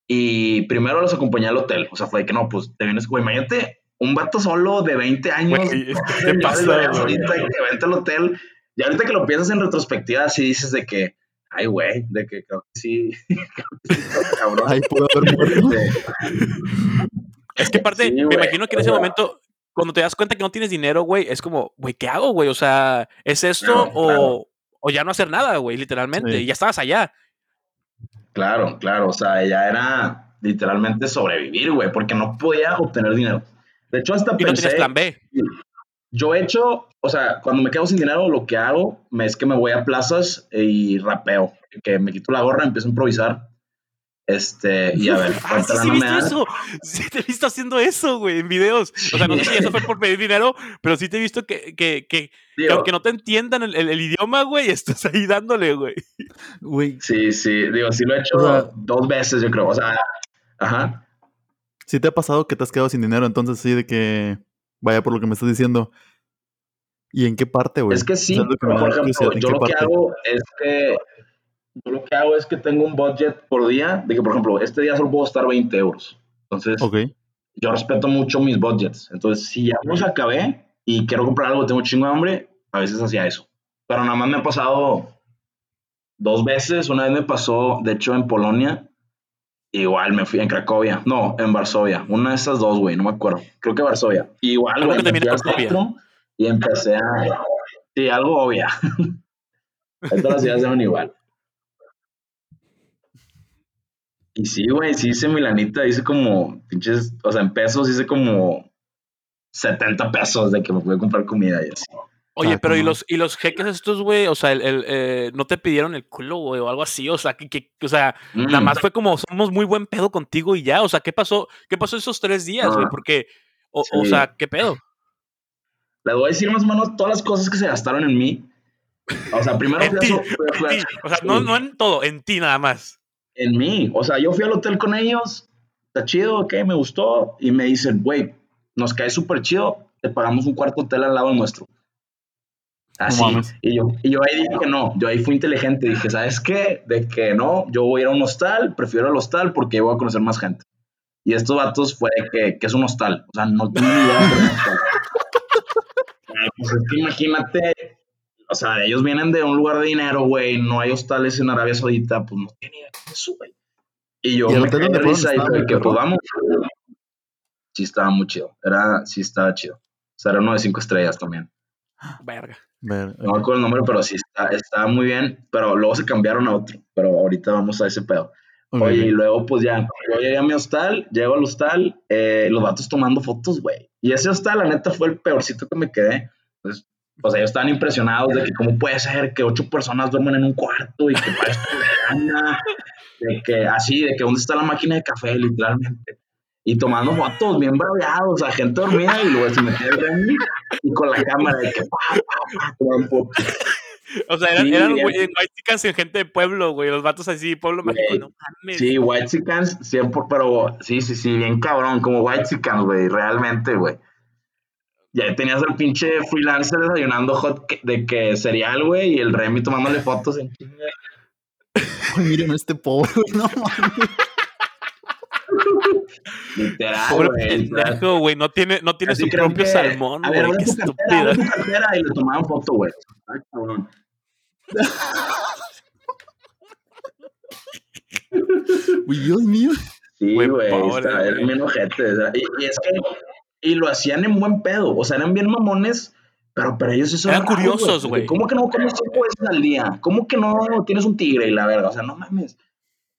y primero los acompañé al hotel. O sea, fue de que no, pues te vienes, güey, imagínate un vato solo de 20 años. Güey, güey. Saudita que vente al hotel. Y ahorita que lo piensas en retrospectiva, sí dices de que, ay, güey, de que creo que sí. cabrón. ahí pudo haber muerto, Este, Es que aparte, Sí, me güey, imagino que en ese sea- momento, cuando te das cuenta que no tienes dinero, güey, es como, güey, ¿qué hago, güey? O sea, ¿es esto Claro, o, claro. o ya no hacer nada, güey, literalmente? Sí. Y ya estabas allá. Claro, claro, o sea, ya era literalmente sobrevivir, güey, porque no podía obtener dinero. De hecho, hasta Y no pensé, tienes plan B. yo he hecho, o sea, cuando me quedo sin dinero, lo que hago es que me voy a plazas y rapeo, que me quito la gorra, empiezo a improvisar, este, y a ver, Ah, cuánta sí, sí, da. eso. Sí, te he visto haciendo eso, güey, en videos. O sea, no sé si eso fue por pedir dinero, pero sí te he visto que, que, que, que aunque no te entiendan el, el- el idioma, güey, estás ahí dándole, güey. Güey, Sí, sí, digo, sí lo he hecho O sea- dos veces, yo creo, o sea, ajá. ¿sí te ha pasado que te has quedado sin dinero? Entonces, sí, de que. Vaya por lo que me estás diciendo. ¿Y en qué parte, güey? Es que O sí, sea, que pero por ejemplo, curiosidad, ¿en yo lo que hago es que yo lo que hago es que tengo un budget por día, de que por ejemplo, este día solo puedo estar 20 euros. Entonces, Ok. yo respeto mucho mis budgets. Entonces, si ya los acabé y quiero comprar algo, tengo un chingo de hambre, a veces hacía eso. Pero nada más me ha pasado dos veces. Una vez me pasó, de hecho, en Polonia. Igual me fui en Cracovia. No, en Varsovia. Una de esas dos, güey, no me acuerdo. Creo que Varsovia. Igual, Algo güey, que me fui al centro y empecé a... Sí, algo obvia. Todas las ciudades ven igual. Y sí, güey, sí hice Milanita, hice como, pinches, o sea, en pesos hice como 70 pesos de que me pude comprar comida y así. Oye, Ah, pero ¿y los, y los jeques estos, güey? O sea, el, el, eh, no te pidieron el culo, güey, o algo así. O sea, que, que- o sea, nada Mm, más fue como, somos muy buen pedo contigo y ya. O sea, ¿qué pasó? ¿Qué pasó esos tres días, güey? Ah, Porque, o, sea, ¿qué pedo? Les voy a decir más o menos todas las cosas que se gastaron en mí. O sea, primero En ti. O sea, no, no en todo, en ti nada más. En mí. O sea, yo fui al hotel con ellos, está chido, ok, me gustó. Y me dicen, güey, nos cae súper chido, te pagamos un cuarto hotel al lado nuestro. Así. y, yo, y yo ahí dije que no, yo ahí fui inteligente. Dije, ¿sabes qué? De que no, yo voy a ir a un hostal, prefiero el hostal porque voy a conocer más gente. Y estos vatos fue de que, que es un hostal. O sea, no tengo ni idea de un hostal. Ay, pues es que imagínate, o sea, ellos vienen de un lugar de dinero, güey, no hay hostales en Arabia Saudita, pues no de eso, güey. Y yo ¿Y el me caí de risa y muy que, pues vamos. Sí estaba muy chido, era, sí estaba chido. O sea, era uno de cinco estrellas también. Verga. Ver, No me acuerdo el nombre, pero sí está, estaba muy bien. Pero luego se cambiaron a otro. Pero ahorita vamos a ese pedo. ok, Oye, y luego pues ya, yo llegué a mi hostal, llego al hostal, eh, los vatos tomando fotos, güey. Y ese hostal, la neta, fue el peorcito que me quedé. Entonces, o sea, ellos estaban impresionados de que cómo puede ser que ocho personas duerman en un cuarto y que para esto gana, de que así, de que dónde está la máquina de café, literalmente. Y tomando fotos bien braviados, o sea, gente dormida y luego se metía el y con la cámara de que pa, pa, pa, tomaban fotos. O sea, eran, Sí, eran bien. güey, white chicas en gente de pueblo, güey. Los vatos así, pueblo Güey, mágico, no mames. Sí, White Chickens, siempre, pero sí, sí, sí, bien cabrón, como White Chickens, güey, realmente, güey. Y ahí tenías al pinche freelancer desayunando hot de que cereal, güey, y el Remy tomándole fotos en chinga. Ay, miren a este pobre, güey, no mames. Literal, Pobre güey. pendejo, güey. No tiene, no tiene Así su propio que, salmón, A ver, güey. Qué estúpida. y le tomaban foto, güey. Ay, cabrón. Uy, Dios mío. Sí, Güey, pobre, está- güey. bien ojetes. o sea, Y, y es que, y lo hacían en buen pedo, o sea, eran bien mamones, pero para ellos eso Eran era curiosos, güey. ¿Cómo que no comes cinco veces al día? ¿Cómo que no tienes un tigre y la verga? O sea, no mames.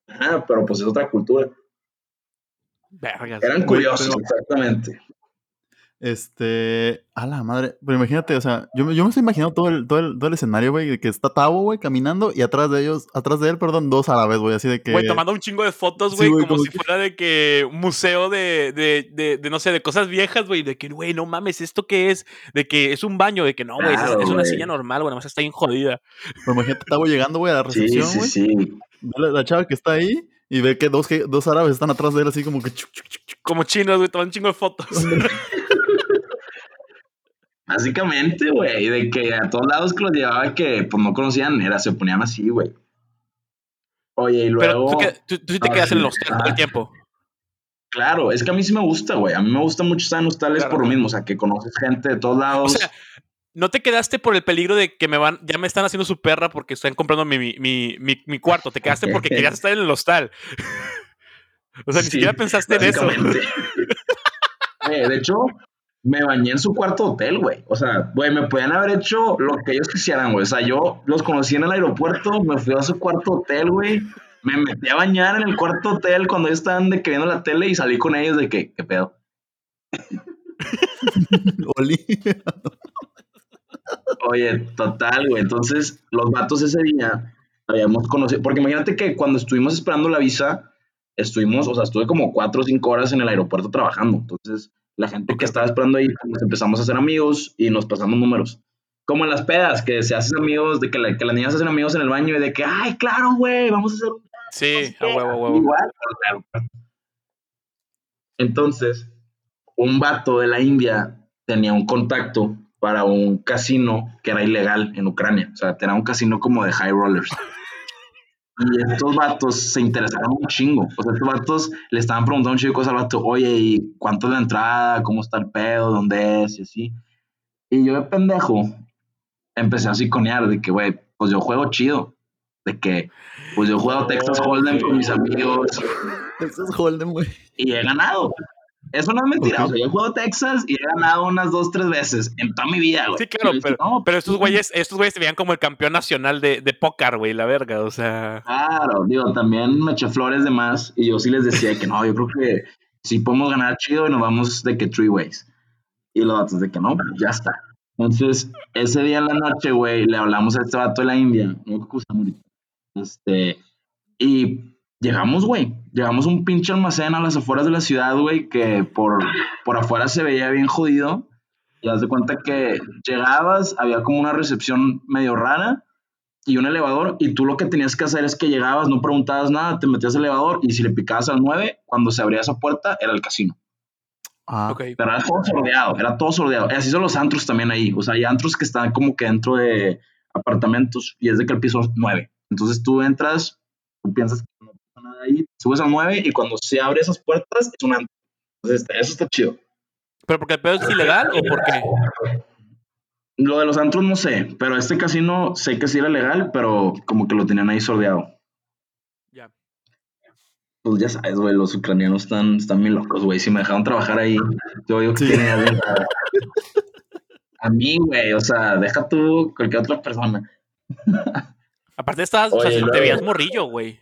Ah, pero pues es otra cultura. Vergas. Eran curiosos, pero- exactamente. Este, a la madre, pero imagínate, o sea, yo, me- yo me estoy imaginando todo el, todo el, todo el escenario, güey, de que está Tavo, güey, caminando y atrás de ellos, atrás de él, perdón, dos árabes, güey, así de que... Güey, tomando un chingo de fotos, Sí, güey, como, como si que- fuera de que un museo de, de, de, de, no sé, de cosas viejas, güey, de que, güey, no mames, ¿esto qué es? De que es un baño, de que no, güey, es- Claro, es, una silla normal, güey, nada más está bien jodida. Pero imagínate Tavo llegando, güey, a la Sí, recepción, sí, güey, sí. ve la, la chava que está ahí y ve que dos, ge- dos árabes están atrás de él así como que... chuc, chuc, chuc, chuc. Como chinos, güey, toman un chingo de fotos. Básicamente, güey, de que a todos lados que los llevaba que pues no conocían, era, se ponían así, güey. Oye, y Pero luego... tú, que- tú, tú sí te quedas en el hostel todo el tiempo. Claro, es que a mí sí me gusta, güey. A mí me gusta mucho estar en hostales Claro. por lo mismo, o sea, que conoces gente de todos O lados. sea, ¿no te quedaste por el peligro de que me van, ya me están haciendo su perra porque están comprando mi, mi, mi, mi- cuarto? Te quedaste porque querías estar en el hostal. o sea, ni Sí, siquiera pensaste en eso. Eh, de hecho, me bañé en su cuarto hotel, güey. O sea, güey, me podían haber hecho lo que ellos quisieran, güey. O sea, yo los conocí en el aeropuerto, me fui a su cuarto hotel, güey. Me metí a bañar en el cuarto hotel cuando ellos estaban de que viendo la tele y salí con ellos de que, ¿qué pedo? Oye, total, güey. Entonces, los vatos ese día habíamos conocido. Porque imagínate que cuando estuvimos esperando la visa, estuvimos, o sea, estuve como cuatro o cinco horas en el aeropuerto trabajando. Entonces, la gente que estaba esperando ahí, nos empezamos a hacer amigos y nos pasamos números. Como en las pedas, que se hacen amigos, de que, la- que las niñas se hacen amigos en el baño y de que, ay, claro, güey, vamos a hacer un Sí, a huevo, a huevo. Igual, claro. Entonces, un vato de la India tenía un contacto para un casino que era ilegal en Ucrania. O sea, tenía un casino como de high rollers. Y estos vatos se interesaron un chingo. O sea, estos vatos le estaban preguntando un chingo de cosas al vato. Oye, ¿y cuánto es la entrada? ¿Cómo está el pedo? ¿Dónde es? Y así. Y yo de pendejo empecé a psiconear de que, güey, pues yo juego chido. De que, pues yo juego Texas Hold'em con mis amigos Ese es Holden, güey. y he ganado. Eso no es mentira. O sea, yo juego Texas y he ganado unas dos, tres veces en toda mi vida, güey. Sí, claro, pero, no, pero estos güeyes, estos güeyes se veían como el campeón nacional de, de póker, güey, la verga, o sea. Claro, digo, también me eché flores de más y yo sí les decía que no, yo creo que sí podemos ganar chido y nos vamos de que three ways. Y los vatos de que no, pues ya está. Entonces, ese día en la noche, güey, le hablamos a este vato de la India, no. Este, y llegamos, güey, llegamos a un pinche almacén a las afueras de la ciudad, güey, que por, por afuera se veía bien jodido. Y haz de cuenta que llegabas, había como una recepción medio rara y un elevador y tú lo que tenías que hacer es que llegabas, no preguntabas nada, te metías al elevador y si le picabas al 9, cuando se abría esa puerta era el casino. Ah, Ok. Pero era todo sordeado, era todo sordeado. Y así son los antros también ahí. O sea, hay antros que están como que dentro de apartamentos y es de que el piso es 9. Entonces tú entras, tú piensas que ahí, subes al 9 y cuando se abre esas puertas es un antro. Entonces eso está chido. ¿Pero porque el pedo es ilegal o por qué? Lo de los antros no sé, pero este casino sé que sí era legal, pero como que lo tenían ahí sordeado. Ya. Pues ya sabes, güey, los ucranianos están, están muy locos, güey. Si me dejaron trabajar ahí, yo digo que Sí. tienen alguien para- A mí, güey, o sea, deja tú cualquier otra persona. Aparte estabas, o sea, Oye, te luego- veías morrillo, güey.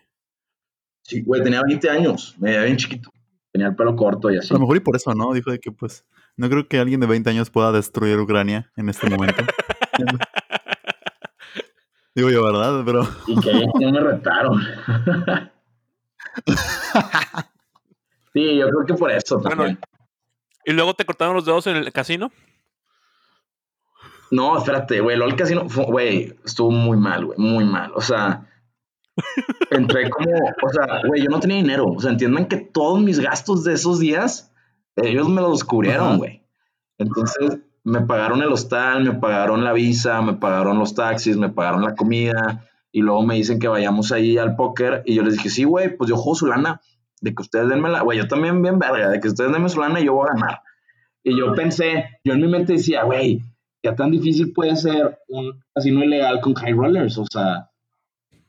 Sí, güey, tenía 20 años, me veía bien chiquito. Tenía el pelo corto y así. a lo mejor y por eso, ¿no? Dijo de que, pues, no creo que alguien de 20 años pueda destruir Ucrania en este momento. Digo yo, ¿verdad? Pero Y que ellos no me retaron. sí, yo creo que por eso Bueno, también. Y luego te cortaron los dedos en el casino. No, espérate, güey, lo del casino, fue- güey, estuvo muy mal, güey, muy mal. O sea, entré como, o sea, güey, yo no tenía dinero. O sea, entiendan que todos mis gastos de esos días, ellos me los cubrieron, güey. Entonces, me pagaron el hostal, me pagaron la visa, me pagaron los taxis, me pagaron la comida. Y luego me dicen que vayamos ahí al póker. Y yo les dije, sí, güey, pues yo juego su lana. De que ustedes denme la, güey, yo también bien verga, de que ustedes denme su lana y yo voy a ganar. Y yo pensé, yo en mi mente decía, güey, ¿qué tan difícil puede ser un casino ilegal con high rollers? O sea,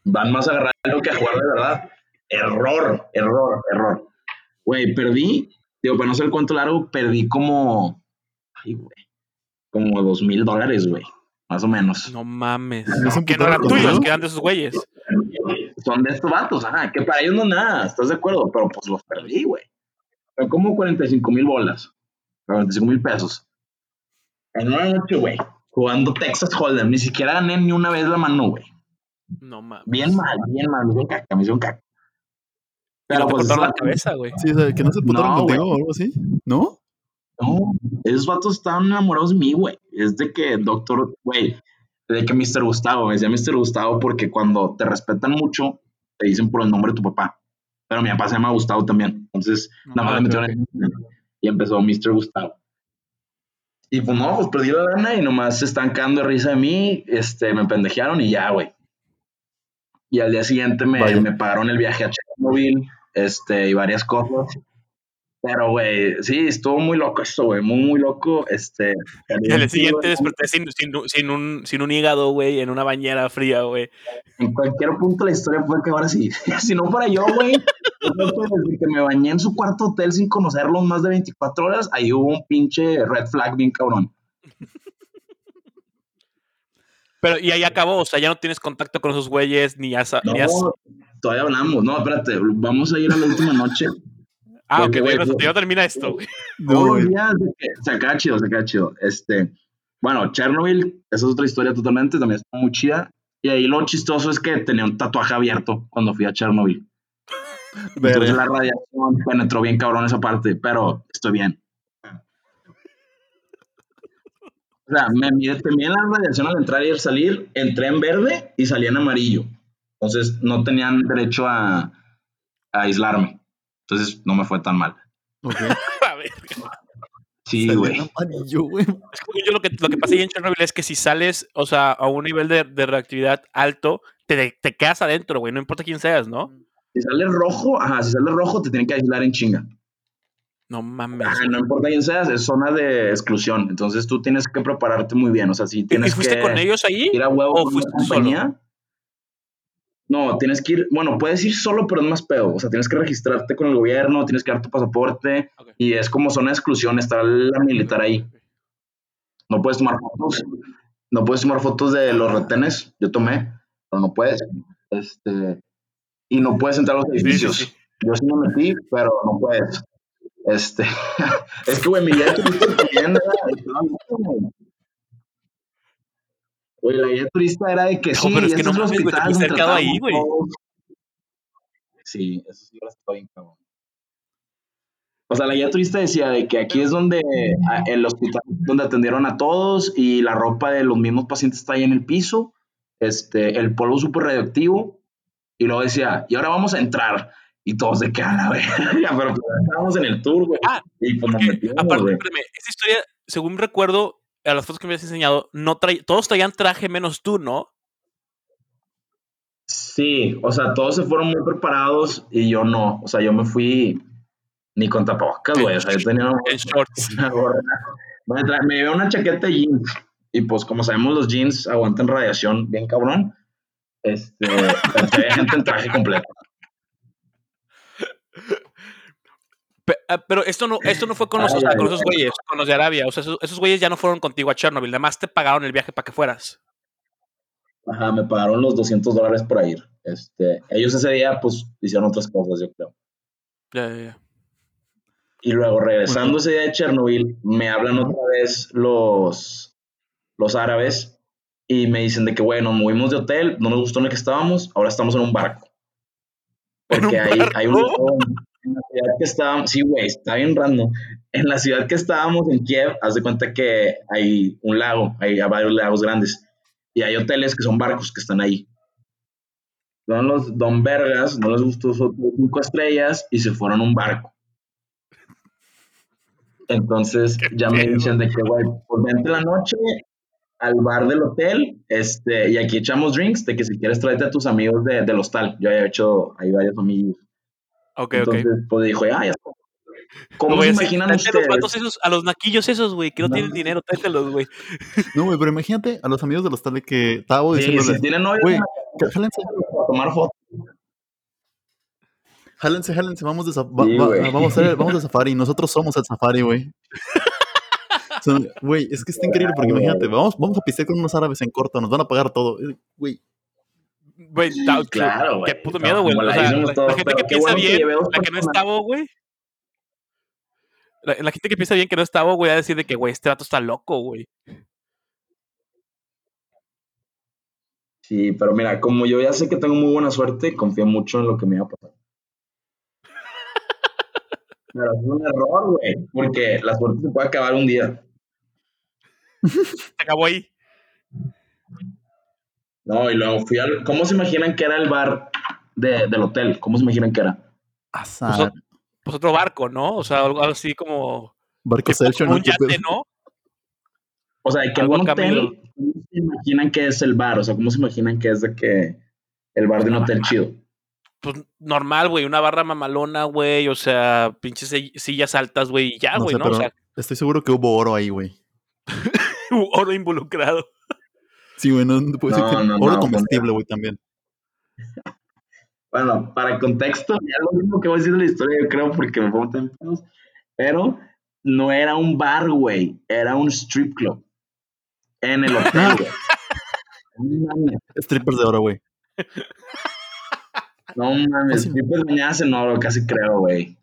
van más a agarrar lo que a jugar de verdad. Error, error, error. Güey, perdí, digo, para no ser el cuento largo, perdí como, ay, güey, como dos mil dólares, güey, más o menos. No mames. ¿No es un Que no eran tuyos, que eran de esos güeyes. Son de estos vatos, ajá, que para ellos no nada, ¿estás de acuerdo? Pero pues los perdí, güey. Fue como 45 mil bolas, 45 mil pesos. En una noche, güey, jugando Texas Hold'em, ni siquiera gané ni una vez la mano, güey. No mames. Bien mal, bien mal, me hicieron caca, me hicieron caca. Te pues, cortaron la cabeza, güey. sí, o sea, que no se putaron No, contigo o algo así, ¿no? No, esos vatos estaban enamorados de mí, güey. Es de que doctor, güey, de que Mr. Gustavo, me decía Mr. Gustavo porque cuando te respetan mucho, te dicen por el nombre de tu papá. Pero mi papá se llama Gustavo también. Entonces, nada más le metieron el- y empezó Mr. Gustavo. Y pues no, pues perdí la lana y nomás se están cagando de risa de mí, este, me pendejearon y ya, güey. Y al día siguiente me, Vaya. me pagaron el viaje a Chernobyl, este, y varias cosas. Pero, güey, sí, estuvo muy loco esto, güey, muy, muy loco. Este, Y al día siguiente desperté sin, sin, sin un, sin un hígado, güey, en una bañera fría, güey. En cualquier punto de la historia puede que ahora sí. si no fuera yo, güey, desde que me bañé en su cuarto hotel sin conocerlos más de 24 horas, ahí hubo un pinche red flag bien cabrón. Pero, y ahí acabó, o sea, ya no tienes contacto con esos güeyes, ni ya, sa- No, has- todavía hablamos. No, espérate, vamos a ir a la última noche. Ah, ok, güey, güey, no, ya termina esto, güey. No, se acaba chido, se acaba chido. Este, bueno, Chernobyl, esa es otra historia totalmente, también está muy chida. Y ahí lo chistoso es que tenía un tatuaje abierto cuando fui a Chernobyl. Entonces la radiación penetró bien cabrón esa parte, pero estoy bien. O sea, me mide- te miden la radiación al entrar y al salir, entré en verde y salí en amarillo. Entonces no tenían derecho a, a aislarme. Entonces no me fue tan mal. Ok. A ver, Sí, güey. que yo lo que, lo que pasa ahí en Chernobyl es que si sales, o sea, a un nivel de, de reactividad alto, te, te quedas adentro, güey, no importa quién seas, ¿no? Si sale rojo, ajá, si sale rojo te tienen que aislar en chinga. No mames. Ajá, no importa quién seas, es zona de exclusión. Entonces tú tienes que prepararte muy bien. O sea, si ¿Y- ¿Y tienes fuiste que con ellos ahí? ir a huevo o con fuiste solo? compañía. No, tienes que ir, bueno, puedes ir solo, pero es más pedo. O sea, tienes que registrarte con el gobierno, tienes que dar tu pasaporte y es como zona de exclusión, está la militar ahí. No puedes tomar fotos, no puedes tomar fotos de los retenes. Yo tomé, pero no puedes. Este, y no puedes entrar a los Sí, sí, edificios. sí. Yo sí me metí, pero no puedes. Este, es que, güey, mi guía de turista era- Güey, la guía turista era de que No, sí, pero es que no mames, güey, te cercado ahí, güey. Sí, eso sí, ahora está bien, cabrón. O sea, la guía turista decía de que aquí es donde el hospital donde atendieron a todos y la ropa de los mismos pacientes está ahí en el piso, este, el polvo súper radioactivo. Y luego decía, y ahora vamos a entrar y todos de que a la verga, pero pues, estábamos en el tour, güey. Ah, y pues nos metimos, aparte, güey. espérame, esa historia, según recuerdo, a las fotos que me habías enseñado, no trae, todos traían traje menos tú, ¿no? Sí, o sea, todos se fueron muy preparados y yo no. O sea, yo me fui ni con tapabocas, güey. O sea, yo tenía una, En shorts. una gorra. Me, tra- me llevé una chaqueta de jeans. Y pues, como sabemos, los jeans aguantan radiación bien cabrón. Este, había gente en traje completo. Pe- ah, Pero esto no, esto no fue con los, Ay, o sea, ay, con esos güeyes, con los de Arabia. O sea, esos, esos güeyes ya no fueron contigo a Chernobyl, nada más te pagaron el viaje para que fueras. Ajá, me pagaron los 200 dólares por ir. Este, ellos ese día, pues, hicieron otras cosas, yo creo. Ya, ya, ya. Y luego, regresando ese día de Chernobyl, me hablan otra vez los, los árabes y me dicen de que, bueno, movimos de hotel, no nos gustó en el que estábamos, ahora estamos en un barco. ¿En Porque un hay, hay un ciudad que estábamos, sí, güey, está bien random. En la ciudad que estábamos, en Kiev, haz de cuenta que hay un lago, hay varios lagos grandes y hay hoteles que son barcos que están ahí. Son los Don Vergas, no les gustó cinco estrellas y se fueron a un barco. Entonces ya me dicen de que, güey, pues vente la noche al bar del hotel este, y aquí echamos drinks de que si quieres tráete a tus amigos de- del hostal. Yo había hecho ahí varios amigos. Ok, ok. Entonces, pues dijo, ah, ya está. ¿Cómo No a imaginan a los ustedes? esos, a los naquillos esos, güey, que no, No. tienen dinero, tráetelos, güey. No, güey, pero imagínate a los amigos de los tales que estaba Sí, si tienen novia, güey, jálense, tomar fotos. jálense, jálense, vamos de, va- Sí, va- güey. vamos, a hacer- vamos de safari, nosotros somos el safari, güey. O sea, Güey, es que está increíble porque imagínate, vamos, vamos a pistear con unos árabes en corto, nos van a pagar todo. Güey, Güey, Claro, güey. Qué puto miedo, güey. La gente que piensa bien, la que no estaba, güey. La, la gente que piensa bien que no estaba, güey, a decir de que, güey, este vato está loco, güey. Sí, pero mira, como yo ya sé que tengo muy buena suerte, confío mucho en lo que me va a pasar. Pero es un error, güey, porque la suerte se puede acabar un día. Se acabó ahí. No, y luego fui al... ¿Cómo se imaginan que era el bar de- del hotel? ¿Cómo se imaginan que era? azar, Pues otro barco, ¿no? O sea, algo así como, barco ¿no? un ¿Qué yate, pedo? ¿no? O sea, de que acá hotel, ¿cómo se imaginan que es el bar? O sea, ¿cómo se imaginan que es de que el bar de un hotel chido? Pues normal, güey, una barra mamalona, güey, o sea, pinches si- sillas altas, güey, y ya, No güey, sé, ¿no? O pero sea, estoy seguro que hubo oro ahí, güey. oro involucrado. Sí, güey, no, no puedo decir No, que no, oro comestible, güey, también. Bueno, para contexto, ya lo mismo que voy a decir de la historia, yo creo, porque me pongo tan pedos, Pero no era un bar, güey. Era un strip club. En el hotel, güey. Strippers de oro, güey. no mames. Strippers bañadas en oro, casi creo, güey.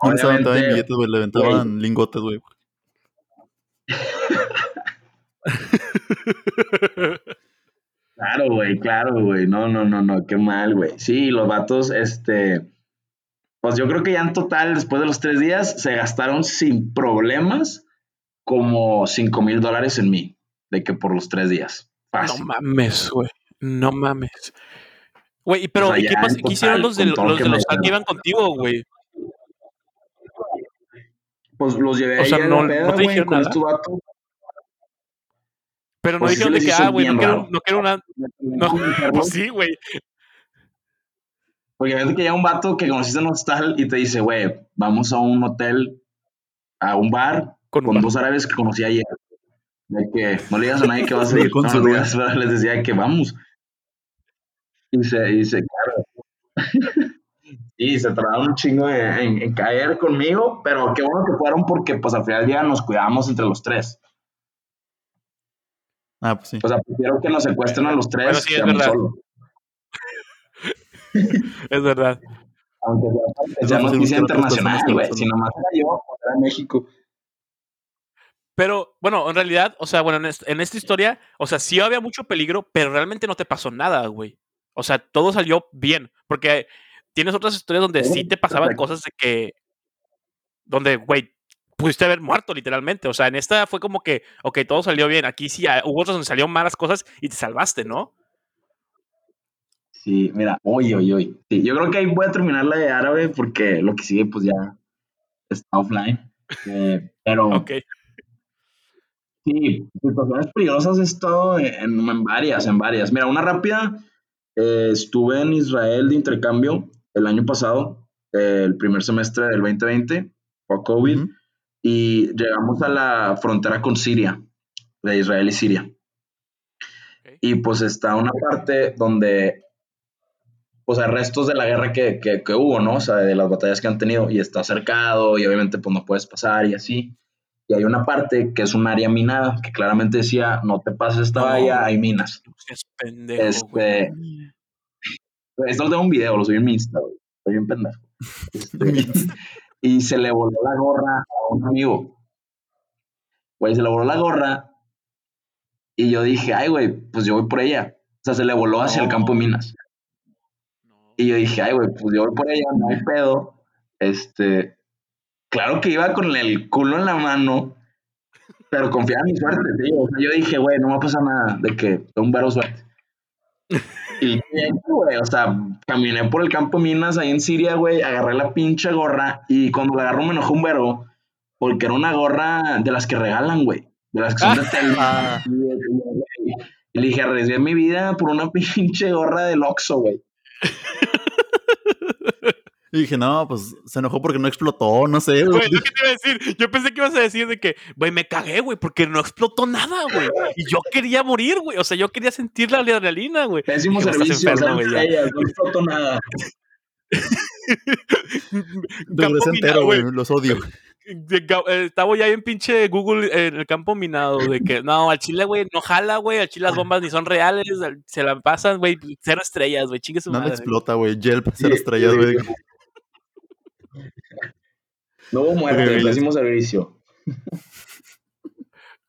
No les aventaban billetes, güey. Le aventaban lingotes, güey. Claro, güey, claro, güey. No, no, no, no, qué mal, güey. Sí, los vatos, este. Pues yo creo que ya en total, después de los tres días, se gastaron sin problemas como cinco mil dólares en mí. De que por los tres días. No Fácil. mames, güey. No mames. Güey, y pero O sea, ¿y qué, en qué hicieron total, los, de, los que de me los que iban contigo, güey? Pues los llevé O ahí sea, a la no- no peda, te con nada. estos vatos. Pero no Pues dijeron de que, ah, güey, no quiero, no quiero una. No, pues sí, güey. Porque ves que llega un vato que conociste en un hostal y te dice, güey, vamos a un hotel, a un bar Con con, un bar. dos árabes que conocí ayer. De que no le digas a nadie que vas a ir. Con No, su no digas, les decía que vamos. Y se, y se, claro. y se tardaron un chingo en, en- en caer conmigo, pero qué bueno que fueron porque pues al final del día nos cuidábamos entre los tres. Ah, pues sí. O sea, prefiero que nos secuestren a los tres Bueno, sí, que es a mí verdad. solo. Es verdad. Aunque sea, más fácil noticia internacional, güey. no Si nomás era yo, pues era México. Pero, bueno, en realidad, o sea, bueno, en, est- en esta historia, o sea, sí había mucho peligro, pero realmente no te pasó nada, güey. O sea, todo salió bien. Porque tienes otras historias donde sí te pasaban Perfecto. cosas de que. Donde, güey, pudiste haber muerto, literalmente. O sea, en esta fue como que, ok, todo salió bien. Aquí sí ah, hubo otras donde salieron malas cosas y te salvaste, ¿no? Sí, mira, oye, oye, oye. Sí, yo creo que ahí voy a terminar la de árabe porque lo que sigue, pues ya está offline. Eh, pero Ok. sí, situaciones peligrosas he estado en, en varias, en varias. Mira, una rápida. eh, estuve en Israel de intercambio el año pasado, eh, el primer semestre del 2020, fue COVID. Y llegamos a la frontera con Siria, de Israel y Siria. Ok. Y pues está una parte donde, pues hay restos de la guerra que, que, que hubo, ¿no? O sea, de las batallas que han tenido y está cercado y obviamente pues no puedes pasar y así. Y hay una parte que es un área minada, que claramente decía, no te pases esta No, valla, hay minas. Seas pendejo, güey. Este, esto lo tengo un video, lo subí en mi Insta, güey. Estoy bien pendejo. Este, y se le voló la gorra a un amigo. Güey, se le voló la gorra y yo dije, ay, güey, pues yo voy por ella. O sea, se le voló hacia el campo de minas. No. Y yo dije, ay, güey, pues yo voy por ella, no hay pedo. Este, claro que iba con el culo en la mano, pero confiaba en mi suerte, tío. O sea, yo dije, güey, no me va a pasar nada de que un vero suerte. Y güey, o sea, caminé por el campo minas ahí en Siria, güey, agarré la pinche gorra y cuando la agarró me enojó un vero porque era una gorra de las que regalan, güey, de las que son de. Ah, Y le dije, arriesgué mi vida por una pinche gorra del Oxxo, güey. y dije, no, pues se enojó porque no explotó, no sé, güey. Güey, es que te iba a decir. Yo pensé que ibas a decir de que, güey, me cagué, güey, porque no explotó nada, güey. Y yo quería morir, güey. O sea, yo quería sentir la adrenalina, güey. Pésimo Dije, "No, estás servicio, enfermo, o sea, güey, ya". ellas, no explotó nada. Regresé Campo entero, güey. Los odio. Eh, Estaba ya en pinche Google en el campo minado de que no, al chile, güey, no jala, güey. Al chile las bombas ni son reales, al- se la pasan, güey, cero estrellas, güey, chingue su Nada madre. explota, güey. Yelp, cero estrellas, güey. No hubo muerte, Ok, pésimo servicio.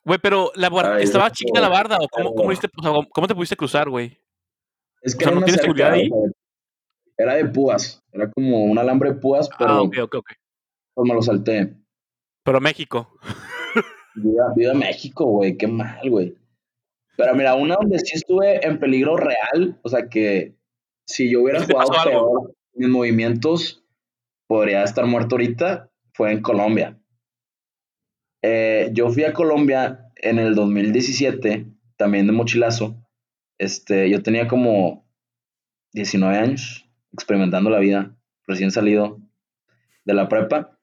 Güey, pero la bar- Ay, estaba chica la barda, o cómo, cómo, hiciste- o sea, cómo te pudiste cruzar, güey. Es O que sea, era ¿no tienes seguridad ahí? Era de púas, era como un alambre de púas, pero Ah, ok, ok, ok. pues me lo salté. Pero México. Viva, viva México, güey, qué mal, güey. Pero mira, una donde sí estuve en peligro real, o sea que si yo hubiera ¿Sí te jugado peor mis movimientos, podría estar muerto ahorita, fue en Colombia. Eh, yo fui a Colombia en el 2017, también de mochilazo. Este, yo tenía como 19 años, experimentando la vida, recién salido de la prepa.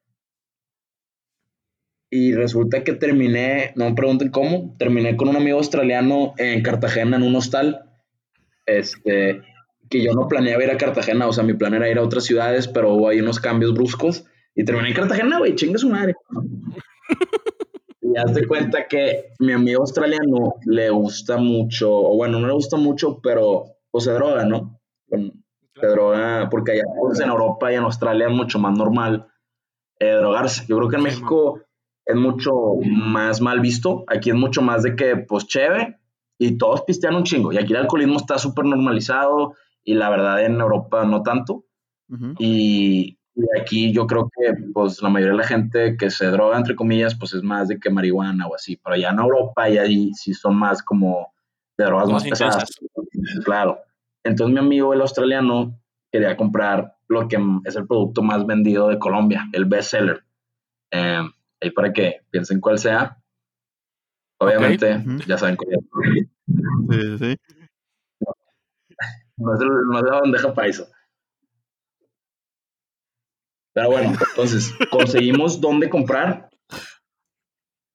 Y resulta que terminé, no me pregunten cómo, terminé con un amigo australiano en Cartagena en un hostal. este, que yo no planeaba ir a Cartagena, o sea, mi plan era ir a otras ciudades, pero hubo ahí unos cambios bruscos y terminé en Cartagena, güey, chingue su madre. y hazte cuenta que mi amigo australiano le gusta mucho, o bueno, no le gusta mucho, pero pues se droga, ¿no? Bueno, Se droga, porque allá pues, en Europa y en Australia es mucho más normal eh, drogarse. Yo creo que en México es mucho más mal visto. Aquí es mucho más de que, pues, cheve y todos pistean un chingo. Y aquí el alcoholismo está súper normalizado y la verdad en Europa no tanto. Ujú. Y, y aquí yo creo que, pues, la mayoría de la gente que se droga, entre comillas, pues es más de que marihuana o así. Pero allá en Europa y ahí sí son más como de drogas Más más pesadas. Claro. Entonces mi amigo, el australiano, quería comprar lo que es el producto más vendido de Colombia, el best seller. Eh, ahí para que piensen cuál sea. Obviamente, ya saben cuál es. Sí, sí, sí. No es, el- no es la bandeja paisa. Pero bueno, entonces, conseguimos dónde comprar.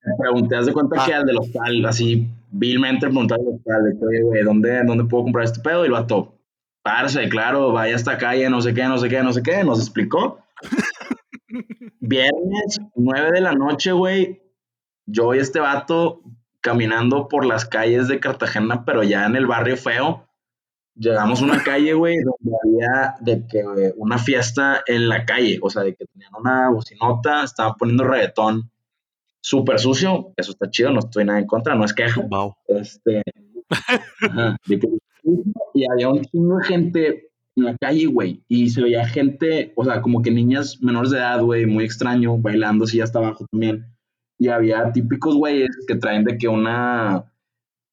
Me Pregunté, haz de cuenta Ah. que al del hostal, así, vilmente pregunté al hostal, oye, güey, ¿dónde, ¿dónde puedo comprar este pedo? Y el vato, parce, claro, vaya hasta calle, no sé qué, no sé qué, no sé qué, nos explicó. Viernes, 9 de la noche, güey, yo y este vato caminando por las calles de Cartagena, pero ya en el barrio feo. Llegamos a una calle, güey, donde había de que güey, una fiesta en la calle, o sea, de que tenían una bocinota, estaban poniendo reggaetón súper sucio, eso está chido, no estoy nada en contra, no es queja. Wow. Este, ajá, de que- y había un chingo de gente en la calle, güey, y se veía gente, o sea, como que niñas menores de edad, güey, muy extraño, bailando así hasta abajo también. Y había típicos güeyes que traen de que una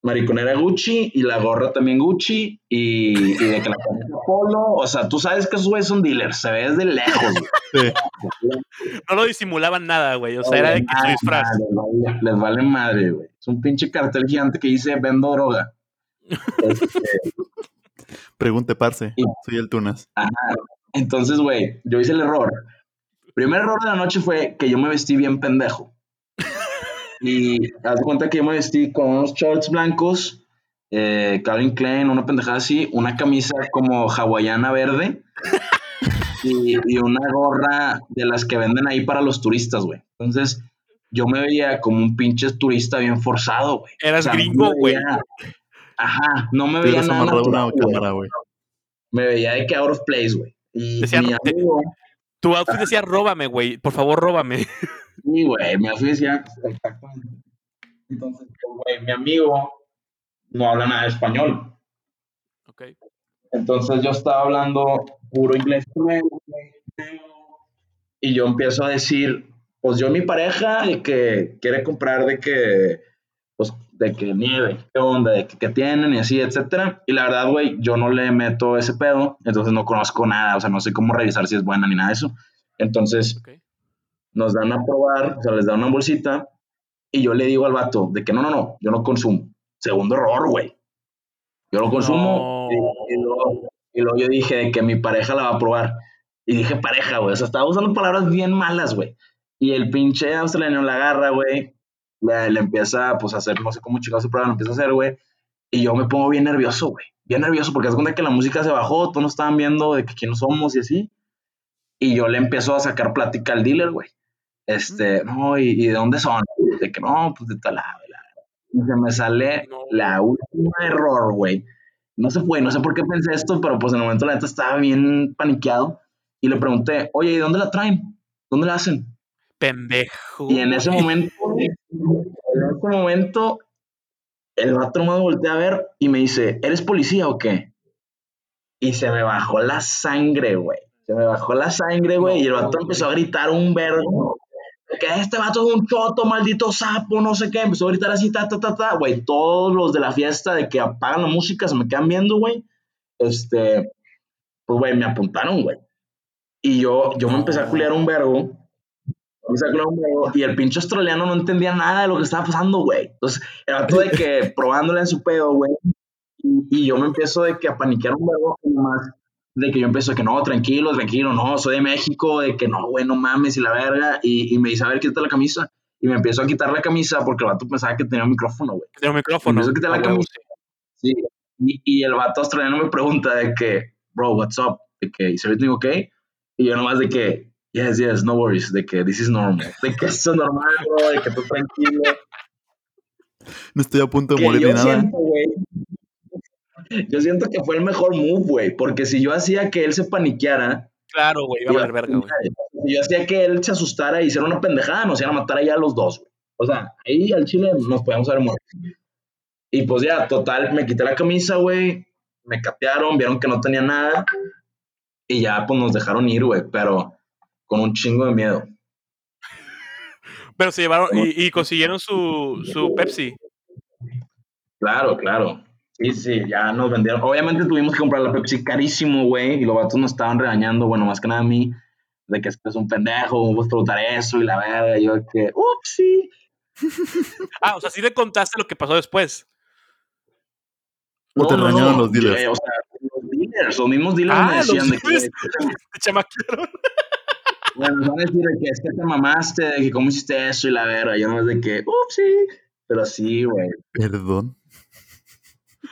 mariconera Gucci y la gorra también Gucci y, y de que la camisa Polo, o sea, tú sabes que esos güeyes son dealers, se ve desde lejos, güey. Sí. No lo disimulaban nada, güey. O sea, era de que su disfraz. Les vale, les vale madre, güey. Es un pinche cartel gigante que dice vendo droga. Este, Pregunte, parce. Y- Soy el Tunas. Entonces, güey, yo hice el error. Primer error de la noche fue que yo me vestí bien pendejo. Y haz de cuenta que yo me vestí con unos shorts blancos, eh, Calvin Klein, una pendejada así, una camisa como hawaiana verde y, y una gorra de las que venden ahí para los turistas, güey. Entonces, yo me veía como un pinche turista bien forzado, güey. Eras gringo, güey. veía- Ajá, no me Te veía nada una natural, güey. cámara, güey. Me veía de que out of place, güey. Y Decía, mi te- amigo, Tu outfit decía, róbame, güey. Por favor, róbame. sí, güey, me decía exactamente. Entonces, pues, güey, mi amigo no habla nada de español. Ok. Entonces yo estaba hablando puro inglés y yo empiezo a decir, pues yo mi pareja de que quiere comprar de que, pues de que nieve, qué onda, de que, que tienen y así, etcétera. Y la verdad, güey, yo no le meto ese pedo, entonces no conozco nada, o sea, no sé cómo revisar si es buena ni nada de eso. Entonces Ok. Nos dan a probar, o sea, les dan una bolsita y yo le digo al vato de que no, no, no, yo no consumo. Segundo error, güey. Yo lo consumo No. y, y luego, y luego yo dije de que mi pareja la va a probar. Y dije pareja, güey. O sea, estaba usando palabras bien malas, güey. Y el pinche australiano la agarra, güey. Le, le empieza, pues, a hacer, no sé cómo chicos se prueba, lo empieza a hacer, güey. Y yo me pongo bien nervioso, güey. Bien nervioso porque es cuenta que la música se bajó, todos nos estaban viendo de que quiénes somos y así. Y yo le empiezo a sacar plática al dealer, güey. Este, no, ¿y, y de dónde son? De que no, pues de tal Y se me sale No. la última error, güey. No sé, güey, no sé por qué pensé esto, pero pues en el momento la neta estaba bien paniqueado. Y le pregunté, oye, ¿y dónde la traen? ¿Dónde la hacen? Pendejo. Y en ese momento, en ese momento, el vato me voltea a ver y me dice, ¿eres policía o qué? Y se me bajó la sangre, güey. Se me bajó la sangre, güey. y el vato No, empezó a gritar un verbo. Que este vato es un choto, maldito sapo, no sé qué. Empezó a gritar así, ta, ta, ta, ta. Güey, todos los de la fiesta de que apagan la música se me quedan viendo, güey. Este, pues, güey, me apuntaron, güey. Y yo, yo me empecé a culiar un verbo. Y el pinche australiano no entendía nada de lo que estaba pasando, güey. Entonces, el vato de que probándole en su pedo, güey. Y, y yo me empiezo de que a paniquear un verbo y nomás de que yo empiezo de que no, tranquilo, tranquilo, no, soy de México, de que no, güey, no mames y la verga. Y, y me dice, a ver, quítate la camisa. Y me empiezo a quitar la camisa porque el vato pensaba que tenía un micrófono, güey. Tiene un micrófono. Empiezo a quitar la camisa. sí. Y, y el vato australiano me pregunta de que, bro, what's up? De que, ¿is everything okay? Y yo nomás de que, yes, yes, no worries, de que this is normal. De que esto es normal, bro, de que tú tranquilo. No estoy a punto de Que morir yo ni nada. siento, güey. Yo siento que fue el mejor move, güey, porque si yo hacía que él se paniqueara, Claro, güey, iba a valer verga, güey. si yo hacía que él se asustara y hiciera una pendejada, nos iban a matar allá a los dos, güey. O sea, ahí al chile nos podíamos haber muerto. Y pues ya, total, me quité la camisa, güey, me catearon, vieron que no tenía nada y ya pues nos dejaron ir, güey, pero con un chingo de miedo. Pero se llevaron y, y consiguieron su, su Pepsi. Claro, claro. Sí, sí, ya nos vendieron. Obviamente tuvimos que comprar la Pepsi carísimo, güey, y los vatos nos estaban regañando, bueno, más que nada a mí, de que es un pendejo, ¿cómo puedes preguntar eso? Y la verga, y yo de que, ups, sí. Ah, o sea, sí le contaste lo que pasó después. O te regañaron los dealers. eh, o sea, los dealers, los mismos dealers me Ah, los decían de que. Te chamaquearon. bueno, nos van a decir de que es que te mamaste, de que cómo hiciste eso y la verga, yo no es de que, ups, sí. Pero sí, güey. Perdón.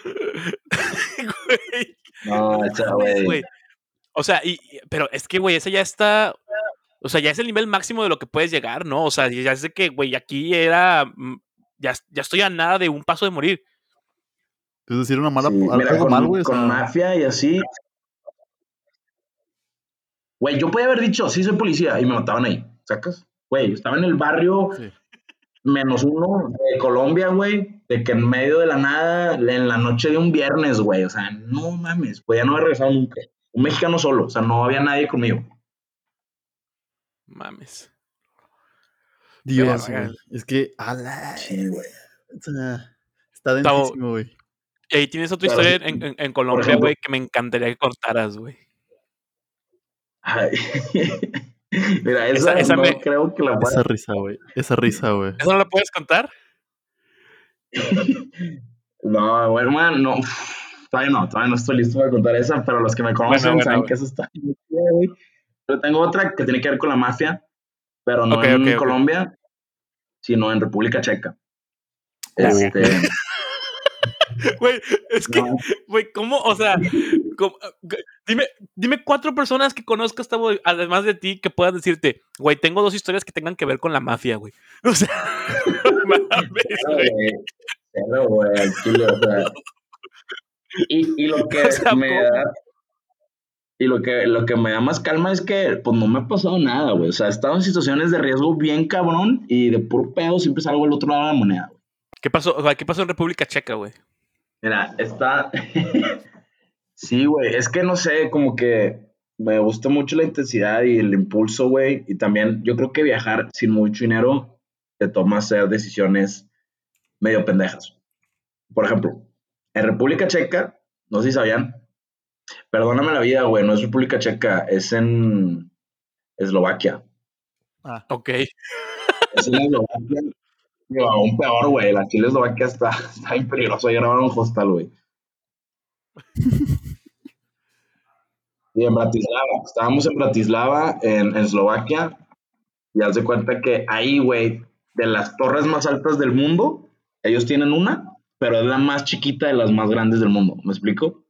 Güey, No, esa, güey. güey. O sea, y, pero es que, güey, ese ya está. O sea, ya es el nivel máximo de lo que puedes llegar, ¿no? O sea, ya es de que, güey, aquí era. mm, Ya, ya estoy a nada de un paso de morir. Es decir, una mala. Sí, algo mira, con, mal, güey. o con sea, mafia y así. Güey, yo podía haber dicho, sí, soy policía, y me mataban ahí, ¿sacas? Güey, estaba en el barrio sí. menos uno de Colombia, güey, de que en medio de la nada, en la noche de un viernes, güey, o sea, no mames, podía no haber regresado nunca. Un mexicano solo, o sea, no había nadie conmigo. Mames. Dios, güey. Es que. ala, Sí, güey. o sea, está dentísimo, güey. Y ahí tienes otra Claro, historia en, en- en Colombia, güey, que me encantaría que contaras, güey. Ay. Mira, Esa- esa, esa no me- creo que la Esa risa, güey. Esa risa, güey. ¿Eso no la puedes contar? No, güey, hermano, no. Todavía no, todavía no estoy listo para contar esa, pero los que me conocen bueno, saben que eso está. Pero tengo otra que tiene que ver con la mafia, pero no en. Colombia, sino en República Checa. Este, Güey, es que, no, güey, ¿cómo? O sea, g- dime, dime cuatro personas que conozcas, además de ti, que puedan decirte, güey, tengo dos historias que tengan que ver con la mafia, güey. O sea, no güey. Y, y lo que O sea, me ¿cómo? da. Y lo que, lo que me da más calma es que, pues, no me ha pasado nada, güey. O sea, he estado en situaciones de riesgo bien cabrón y de puro pedo siempre salgo al otro lado de la moneda, güey. ¿Qué pasó? O sea, ¿Qué pasó en República Checa, güey? Mira, está. Sí, güey. Es que no sé, como que me gusta mucho la intensidad y el impulso, güey. Y también yo creo que viajar sin mucho dinero te toma hacer decisiones medio pendejas. Por ejemplo, en República Checa, no sé si sabían, perdóname la vida, güey, no es República Checa, es en Eslovaquia. Ah, Ok. Es en Eslovaquia. Digo, aún peor, güey. La Chile Eslovaquia está, está bien peligroso. Ahí grabaron un hostal, güey. Y en Bratislava. Estábamos en Bratislava, en, en Eslovaquia. Y haz de cuenta que ahí, güey, de las torres más altas del mundo, ellos tienen una, pero es la más chiquita de las más grandes del mundo. ¿Me explico?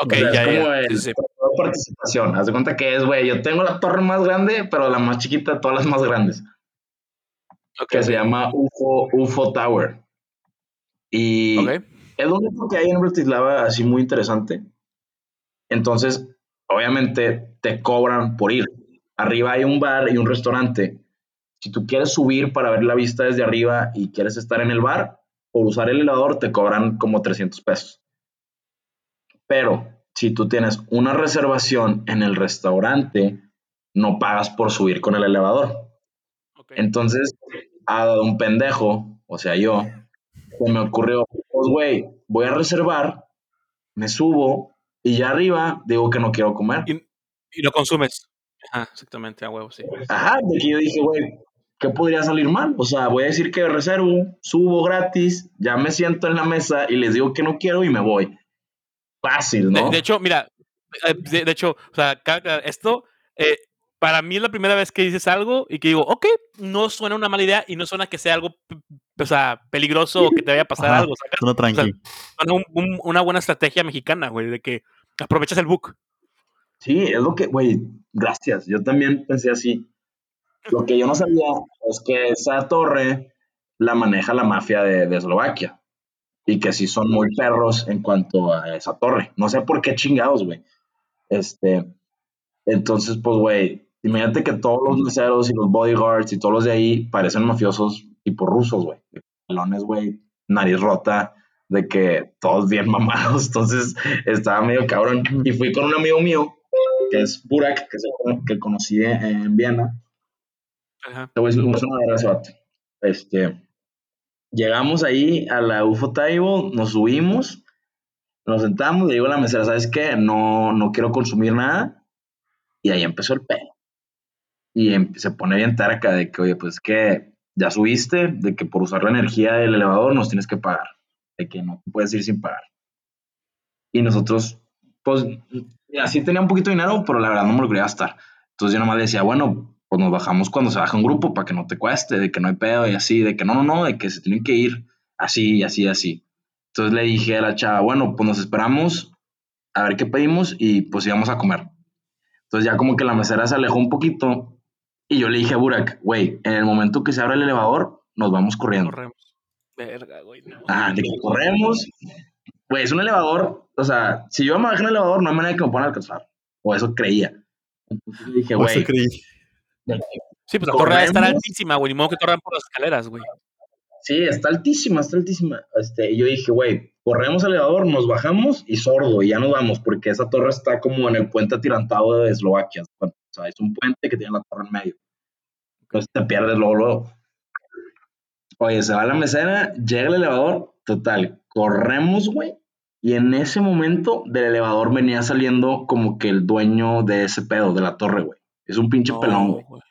Ok, O sea, ya, es como ya. el Sí, sí. participación. Haz de cuenta que es, güey, yo tengo la torre más grande, pero la más chiquita de todas las más grandes Ok, que se llama UFO, UFO Tower. Y ok. es lo único que hay en Bratislava así muy interesante. Entonces, obviamente te cobran por ir. Arriba hay un bar y un restaurante. Si tú quieres subir para ver la vista desde arriba y quieres estar en el bar, por usar el elevador te cobran como 300 pesos. Pero si tú tienes una reservación en el restaurante, no pagas por subir con el elevador. ok. Entonces, a un pendejo, o sea, yo, se me ocurrió, pues, güey, voy a reservar, me subo y ya arriba digo que no quiero comer. Y, y lo consumes. Ajá, exactamente, a huevo, sí. Ajá, de que yo dije, güey, ¿qué podría salir mal? O sea, voy a decir que reservo, subo gratis, ya me siento en la mesa y les digo que no quiero y me voy. Fácil, De, ¿no? de hecho, mira, eh, de, de hecho, o sea, esto, eh, para mí es la primera vez que dices algo y que digo, ok, no suena una mala idea y no suena que sea algo o sea, peligroso o que te vaya a pasar Ajá, algo. ¿sacas? Suena tranqui. Suena un- un- una buena estrategia mexicana, güey, de que aprovechas el book. Sí, es lo que, güey, gracias. Yo también pensé así. Lo que yo no sabía es que esa torre la maneja la mafia de, de Eslovaquia. Y que sí son muy perros en cuanto a esa torre. No sé por qué chingados, güey. Este, entonces, pues, güey, imagínate que todos los meseros y los bodyguards y todos los de ahí parecen mafiosos tipo rusos, güey. Pelones, güey, nariz rota, de que todos bien mamados. Entonces, estaba medio cabrón. Y fui con un amigo mío, que es Burak, que, que conocí en, en Viena. Ajá. Te voy a vato. Este, llegamos ahí a la UFO Table, nos subimos, nos sentamos, le digo a la mesera, ¿sabes qué? No, no quiero consumir nada. Y ahí empezó el pedo. Y se pone bien acá de que, oye, pues que ya subiste, de que por usar la energía del elevador nos tienes que pagar. De que no puedes ir sin pagar. Y nosotros, pues, así tenía un poquito de dinero, pero la verdad no me lo quería gastar. Entonces yo nomás le decía, bueno, pues nos bajamos cuando se baja un grupo para que no te cueste, de que no hay pedo y así, de que no, no, no, de que se tienen que ir así y así y así. Entonces le dije a la chava, bueno, pues nos esperamos a ver qué pedimos y pues íbamos a comer. Entonces ya como que la mesera se alejó un poquito y yo le dije a Burak, güey, en el momento que se abre el elevador, nos vamos corriendo. Corremos. Verga, güey. No. Ah, de que corremos. Güey, es un elevador. O sea, si yo me bajé en el elevador, no hay manera de que me puedan alcanzar. O eso creía. Entonces dije, O eso güey, creí. Sí, pues la torre debe estar altísima, güey. Ni modo que corran por las escaleras, güey. Sí, está altísima, está altísima. Este, y yo dije, güey, corremos al elevador, nos bajamos y sordo, y ya nos vamos, porque esa torre está como en el puente atirantado de Eslovaquia. O sea, es un puente que tiene la torre en medio. Entonces te pierdes luego, luego. Oye, se va la mesera, llega el elevador, total, corremos, güey. Y en ese momento del elevador venía saliendo como que el dueño de ese pedo, de la torre, güey. Es un pinche pelón, güey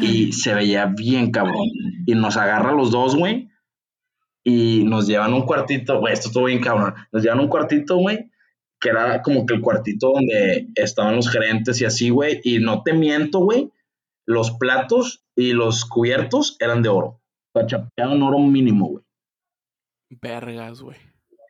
y se veía bien cabrón. Y nos agarra a los dos, güey. Y nos llevan a un cuartito, güey, esto estuvo bien cabrón. Nos llevan a un cuartito, güey, que era como que el cuartito donde estaban los gerentes y así, güey. Y no te miento, güey, los platos y los cubiertos eran de oro. O sea, chapeado en oro mínimo, güey. Vergas, güey.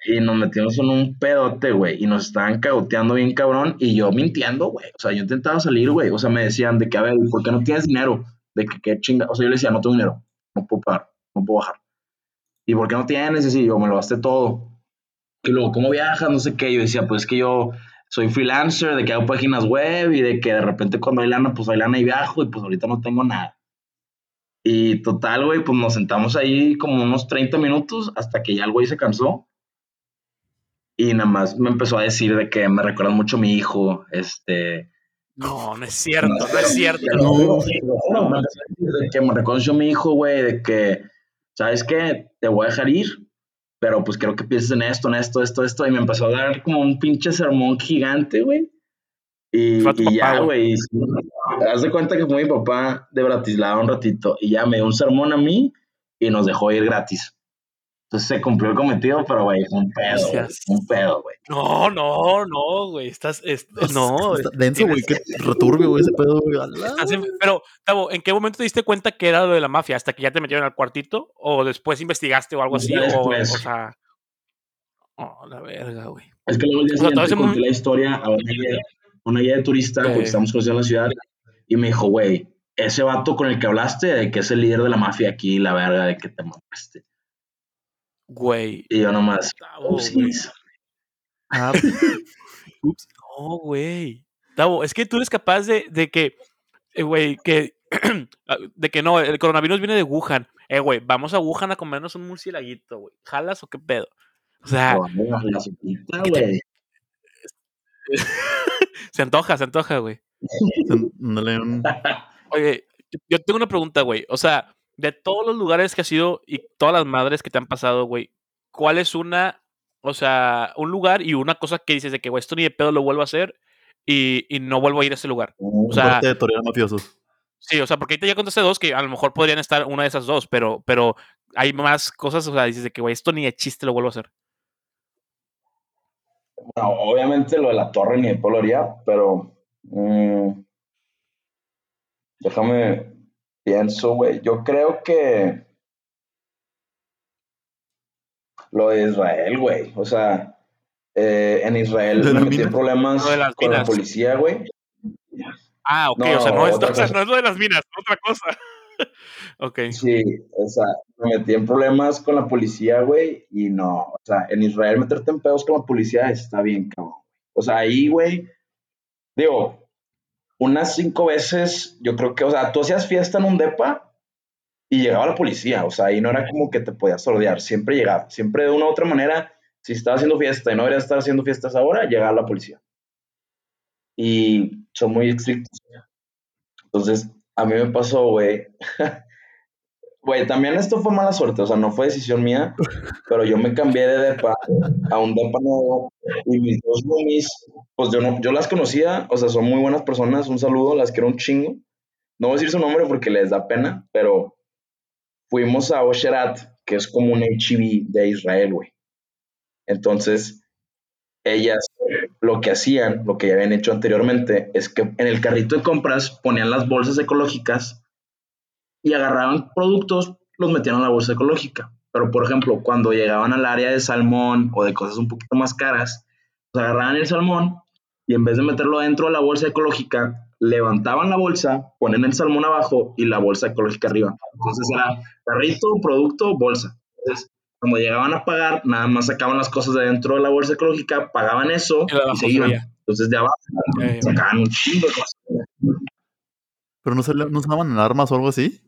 Y nos metimos en un pedote, güey. Y nos estaban cagoteando bien cabrón. Y yo mintiendo, güey. O sea, yo intentaba salir, güey. O sea, me decían de que, a ver, ¿por qué no tienes dinero? De que, qué chinga. O sea, yo le decía, no tengo dinero. No puedo pagar. No puedo bajar. ¿Y por qué no tienes? Y yo me lo gasté todo. Y luego, ¿cómo viajas? No sé qué. Yo decía, pues es que yo soy freelancer, de que hago páginas web y de que de repente cuando hay lana, pues hay lana y viajo. Y pues ahorita no tengo nada. Y total, güey, pues nos sentamos ahí como unos 30 minutos hasta que ya el güey se cansó. Y nada más me empezó a decir de que me recuerda mucho a mi hijo, este... No, no es cierto, no es cierto. Empezó a decir de que me reconoció a mi hijo, güey, de que, ¿sabes qué? Te voy a dejar ir, pero pues quiero que pienses en esto, en esto, esto, esto. Y me empezó a dar como un pinche sermón gigante, güey. Y, Fue a tu y ya, papá, güey. y sí, Haz de cuenta que fue mi papá de Bratislava un ratito y ya me dio un sermón a mí y nos dejó ir gratis. Entonces se cumplió el cometido, pero güey, fue un pedo, güey, un pedo, güey. No, no, no, güey. Estás. es- no, Está denso, güey. Qué returbio, güey, ese pedo, güey. Pero, Tavo, ¿en qué momento te diste cuenta que era lo de la mafia? ¿Hasta que ya te metieron al cuartito? ¿O después investigaste o algo así? Ya O, o sea. Oh, la verga, güey. Es que luego el día O sea, todo siguiente conté la historia a una una guía de turista, porque Eh. estamos conociendo la ciudad, y me dijo, güey, ese vato con el que hablaste, de que es el líder de la mafia aquí, la verga, de que te mamaste. Güey. Y yo nomás, upsis. Ah, No, güey. Tavo, es que tú eres capaz de, de que, eh, güey, que, de que no, el coronavirus viene de Wuhan. Eh, güey, vamos a Wuhan a comernos un murcielaguito, güey. ¿Jalas o qué pedo? O sea, ¿qué te- güey. se antoja, se antoja, güey. Oye, yo- tengo una pregunta, güey. O sea, de todos los lugares que has ido y todas las madres que te han pasado, güey, ¿cuál es una, o sea, un lugar y una cosa que dices de que, güey, esto ni de pedo lo vuelvo a hacer y, y no vuelvo a ir a ese lugar? O sea, de mafiosos. sí, o sea, porque ahorita ya contaste dos que a lo mejor podrían estar una de esas dos, pero, pero hay más cosas, o sea, dices de que, güey, esto ni de chiste lo vuelvo a hacer. Bueno, obviamente lo de la torre ni de lo haría, pero mm, déjame pienso, güey. Yo creo que Lo de Israel, güey. O sea, eh, en Israel ¿De me metí en problemas de las con la policía, güey. Ah, ok, No, o sea, no es, o sea, no es lo de las minas, otra cosa. ok. Sí, o sea, me metí en problemas con la policía, güey, y no, o sea, en Israel meterte en pedos con la policía está bien, cabrón. O sea, ahí, güey, digo, unas cinco veces, yo creo que, o sea, tú hacías fiesta en un depa y llegaba la policía, o sea, ahí no era como que te podías sordear, siempre llegaba, siempre de una u otra manera, si estaba haciendo fiesta y no deberías estar haciendo fiestas ahora, llegaba la policía. Y son muy estrictos. Entonces, a mí me pasó, güey, Güey, también esto fue mala suerte, o sea, no fue decisión mía, pero yo me cambié de depa a un depa nuevo y mis dos roomies, pues yo, no, yo las conocía, o sea, son muy buenas personas, un saludo, las quiero un chingo. No voy a decir su nombre porque les da pena, pero fuimos a Osherat, que es como un HIV de Israel, güey. Entonces, ellas lo que hacían, lo que ya habían hecho anteriormente, es que en el carrito de compras ponían las bolsas ecológicas y agarraban productos, los metían a la bolsa ecológica. Pero, por ejemplo, cuando llegaban al área de salmón o de cosas un poquito más caras, pues agarraban el salmón y en vez de meterlo dentro de la bolsa ecológica, levantaban la bolsa, ponen el salmón abajo y la bolsa ecológica arriba. Entonces era carrito, producto, bolsa. Entonces, cuando llegaban a pagar, nada más sacaban las cosas de dentro de la bolsa ecológica, pagaban eso Y y se iban. Entonces de abajo Eh, sacaban un chingo de cosas. ¿Pero no, se le- no usaban alarmas o algo así?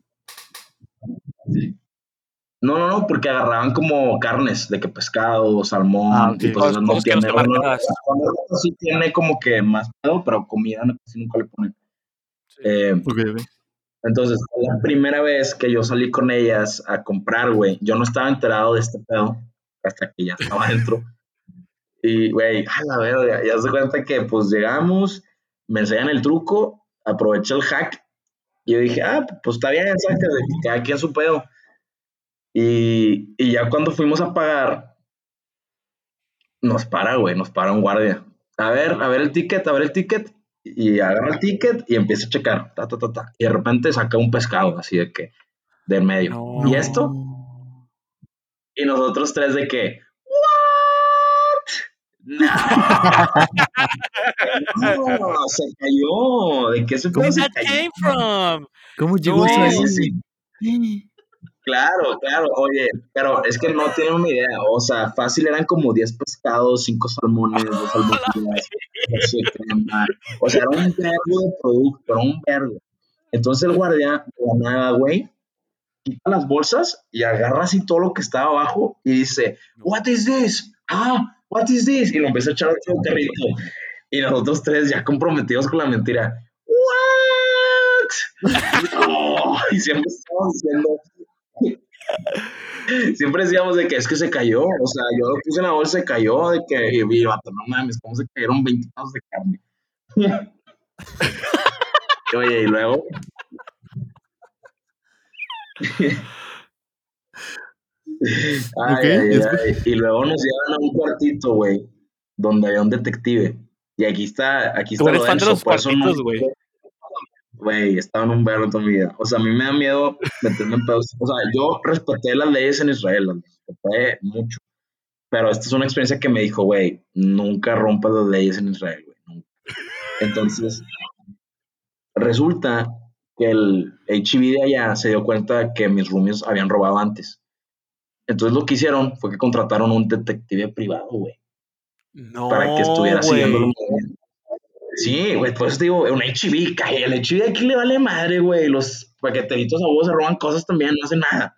No, no, no, porque agarraban como carnes, de que pescado, salmón, Ah, ok. y pues Cosas- no que tiene. sí tiene como que más pedo, pero comida no, casi nunca le ponen. Sí. Eh, Ok, ok. Entonces, la primera vez que yo salí con ellas a comprar, güey. Yo no estaba enterado de este pedo hasta que ya estaba adentro. Y, güey, a la verga, ya se cuenta que pues llegamos, me enseñan el truco, aproveché el hack y yo dije, ah, pues está bien, que cada quien su pedo. Y, y ya cuando fuimos a pagar, nos para, güey, nos para un guardia. A ver, a ver el ticket, a ver el ticket. Y agarra el ticket y empieza a checar. Ta, ta, ta, ta. Y de repente saca un pescado, así de que, de en medio. No. ¿Y esto? Y nosotros tres de que, ¿what? No. no, se cayó. ¿De qué se pedo se that cayó? came from? ¿Cómo llegó No. eso Sí, ahí? sí, sí. Claro, claro, oye, pero es que no tienen una idea, o sea, fácil eran como 10 pescados, 5 salmones, 2 albóndigas, o sea, era un vergo de producto, era un vergo. Entonces el guardia, de nada, güey, quita las bolsas y agarra así todo lo que estaba abajo y dice, what is this? Ah, what is this? Y lo empieza a echar otro carrito. Y nosotros tres ya comprometidos con la mentira, what? No, y siempre estábamos diciendo, Siempre decíamos de que es que se cayó, o sea, yo lo puse en la bolsa, se cayó, de que, y vi, vato, no mames, ¿cómo se cayeron 20 pedazos de carne? Oye, y luego. Ay, Ok, ay, y ay, Y luego nos llevan a un cuartito, güey, donde había un detective. Y aquí está, aquí Tú está eres lo fan de denso, los cuartitos, güey. Güey, estaba en un verbo toda mi vida. O sea, a mí me da miedo meterme en pedos. O sea, yo respeté las leyes en Israel, las respeté mucho. Pero esta es una experiencia que me dijo, güey, nunca rompas las leyes en Israel, güey. nunca. Entonces, resulta que el HIV de allá se dio cuenta que mis roomies habían robado antes. Entonces lo que hicieron fue que contrataron un detective privado, güey, No, para que estuviera siguiendo los Sí, güey, por eso te digo, un HIV, cae, el HIV aquí le vale madre, güey. Los paqueteritos a vos se roban cosas también, no hacen nada.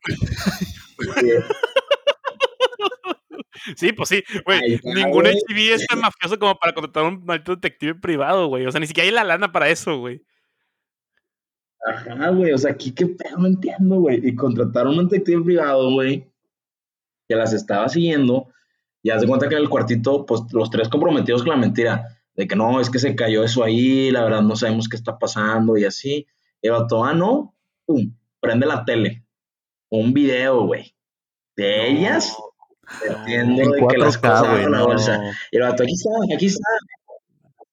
Sí, pues sí, güey. Ningún. HIV es tan mafioso como para contratar a un maldito detective privado, güey. O sea, ni siquiera hay la lana para eso, güey. Ajá, güey, o sea, aquí qué pedo, no entiendo, güey. Y contrataron un detective privado, güey, que las estaba siguiendo. Y haz de cuenta que en el cuartito, pues los tres comprometidos con la mentira, de que no, es que se cayó eso ahí, la verdad no sabemos qué está pasando y así. Y el vato, ah, no, pum, prende la tele. Un video, güey, de ellas metiendo En de que las 4K, cosas en la no. bolsa. Y el vato, aquí está, aquí está.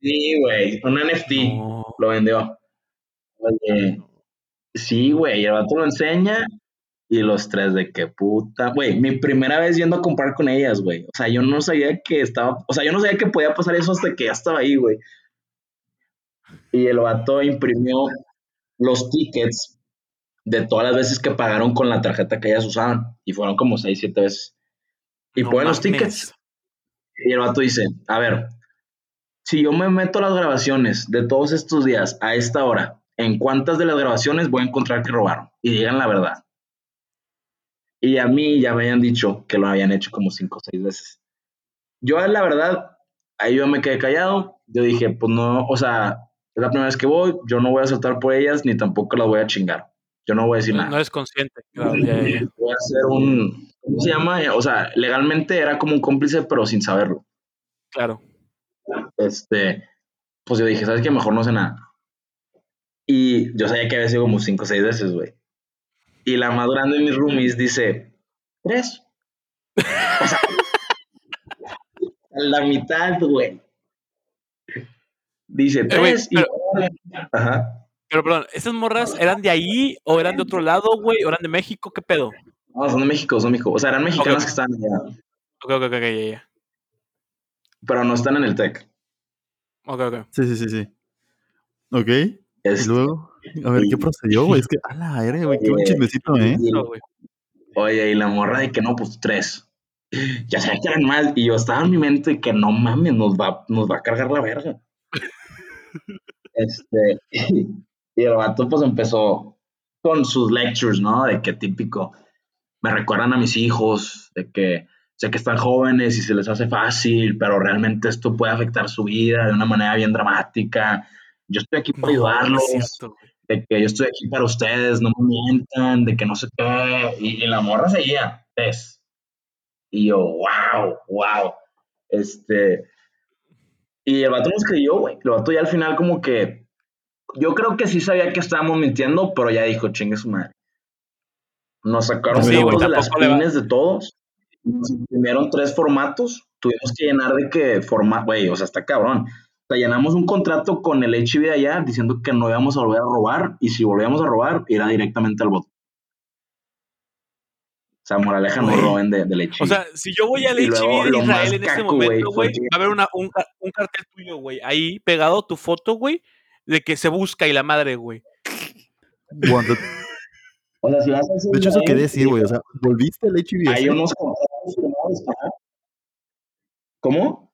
Sí, güey, un NFT. No. Lo vendió. Oye, sí, güey, el vato lo enseña Y los tres de qué puta, güey, mi primera vez yendo a comprar con ellas, güey. O sea, yo no sabía que estaba, o sea, yo no sabía que podía pasar eso hasta que ya estaba ahí, güey. Y el vato imprimió los tickets de todas las veces que pagaron con la tarjeta que ellas usaban. Y fueron como seis, siete veces. Y No ponen los tickets. Y el vato dice, a ver, si yo me meto a las grabaciones de todos estos días a esta hora, ¿en cuántas de las grabaciones voy a encontrar que robaron? Y digan la verdad. Y a mí ya me habían dicho que lo habían hecho como cinco o seis veces. Yo, la verdad, ahí yo me quedé callado. Yo dije, pues no, o sea, es la primera vez que voy, yo no voy a saltar por ellas, ni tampoco las voy a chingar. Yo no voy a decir No, nada. no eres consciente. Claro, ya, ya. Voy a hacer un, ¿cómo se llama? O sea, legalmente era como un cómplice, pero sin saberlo. Claro. Este, pues yo dije, ¿sabes qué? Mejor no sé nada. Y yo sabía que había sido como cinco o seis veces, güey. Y la más grande de mis roomies dice, tres. O sea, la mitad, güey. Dice, Eh, tres. y- Ajá. Pero, perdón, ¿esas morras eran de ahí o eran de otro lado, güey? ¿O eran de México? ¿Qué pedo? No, son de México, son de México. O sea, eran mexicanos Ok. que estaban allá, Ok, ok, ok, ok, ya, ya. pero no están en el TEC. Ok, ok. Sí, sí, sí, sí. Ok. Y Es- luego, a ver, ¿qué procedió, güey? Es que, a la aire, güey, qué buen Oye, chismecito, ¿eh? y- Eso, güey. Oye, y la morra de que no, pues tres. Ya sabía que eran más. Y yo estaba en mi mente que no mames, nos va, nos va a cargar la verga. este, y el vato pues empezó con sus lectures, ¿no? De que típico, me recuerdan a mis hijos, de que sé que están jóvenes y se les hace fácil, pero realmente esto puede afectar su vida de una manera bien dramática. Yo estoy aquí para No, no ayudarlos es. De que yo estoy aquí para ustedes, no me mientan, de que no sé qué. Y, y la morra seguía, es. Y yo, wow, wow. Este. Y el vato nos creyó, güey. El vato ya al final, como que. Yo creo que sí sabía que estábamos mintiendo, pero ya dijo, chingue su madre. Nos sacaron Sí, de las pines de todos. Nos imprimieron tres formatos. Tuvimos que llenar de que formato, güey, o sea, está cabrón. O sea, llenamos un contrato con el HIV de allá diciendo que no íbamos a volver a robar y si volvíamos a robar, era directamente al voto. O sea, moraleja, no roben de, del HIV. O sea, si yo voy al HIV de Israel en este güey, momento, güey, va a haber una, un, ca- un cartel tuyo, güey, ahí pegado tu foto, güey, de que se busca y la madre, güey. Wanted. O sea, si vas a hacer De hecho, eso quería decir, güey. O sea, ¿volviste al HIV? Hay unos contratos firmados. ¿Cómo?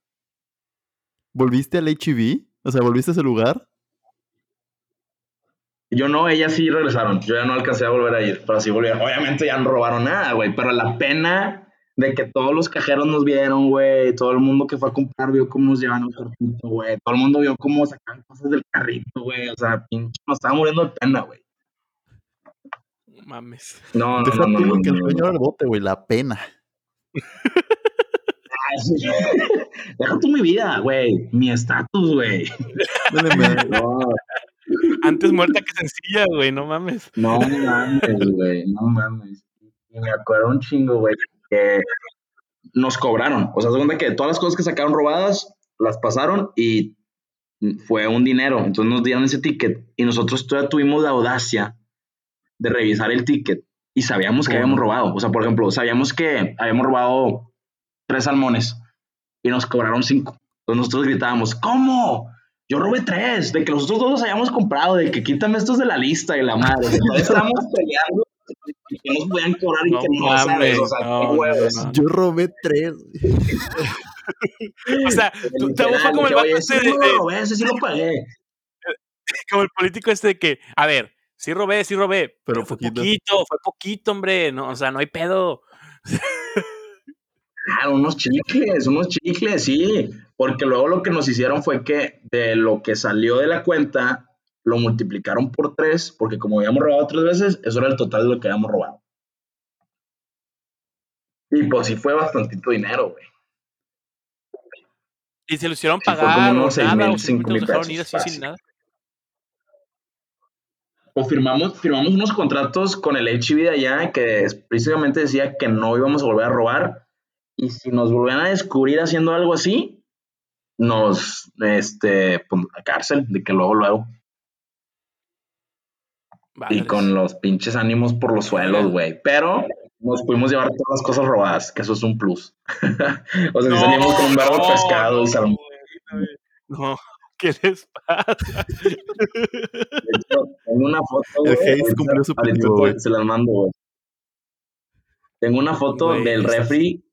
¿Volviste al HIV? O sea, ¿volviste a ese lugar? Yo no, ellas sí regresaron. Yo ya no alcancé a volver a ir, pero sí volvieron. Obviamente ya no robaron nada, güey, pero la pena de que todos los cajeros nos vieron, güey, todo el mundo que fue a comprar vio cómo nos llevaban el carrito, güey, todo el mundo vio cómo sacaban cosas del carrito, güey, o sea, pinche, nos estaba muriendo de pena, güey. No Mames. No, no, Deja no, no, tú no, que el no, dueño no. era el bote, güey. La pena. Ay, sí. Deja tú mi vida, güey, mi estatus, güey. No, Antes muerta que sencilla, güey, no mames. No mames, güey, no mames. Y me acuerdo un chingo, güey, que nos cobraron. O sea, se cuenta que todas las cosas que sacaron robadas, las pasaron y fue un dinero. Entonces nos dieron ese ticket y nosotros todavía tuvimos la audacia de revisar el ticket y sabíamos que ¿Cómo habíamos robado. O sea, por ejemplo, sabíamos que habíamos robado tres salmones y nos cobraron cinco. Entonces nosotros gritábamos, ¿cómo? Yo robé tres, de que nosotros dos los hayamos comprado, de que quítame estos de la lista y la madre. Entonces estábamos peleando y que nos podían cobrar y No que no, mames, ¿sabes? O sea, no, huevos. no. Yo robé tres. O sea, tú te fue como el vato ese de, no de- lo robé, ese sí lo pagué. como el político este de que, a ver, sí robé, sí robé, pero, Pero fue poquito. poquito, fue poquito, hombre, no, o sea, no hay pedo. Ah, unos chicles, unos chicles, sí. Porque luego lo que nos hicieron fue que de lo que salió de la cuenta, lo multiplicaron por tres, porque como habíamos robado tres veces, eso era el total de lo que habíamos robado. Y pues sí fue bastantito dinero, güey. Y se lo hicieron Sí, como pagar o unos seis nada, mil, o cinco mil ir así sin nada. O firmamos, firmamos unos contratos con el HIV de allá que explícitamente decía que no íbamos a volver a robar. Y si nos volvían a descubrir haciendo algo así, nos, este, pues, a cárcel, de que luego, luego. y Madres. con los pinches ánimos por los suelos, güey. Pero nos pudimos llevar todas las cosas robadas, que eso es un plus. o sea, si salimos con un verbo de pescado y salmón. No, ¿qué les pasa? De hecho, tengo una foto, güey. Te- güey. Se las mando, güey. Tengo una foto del refri,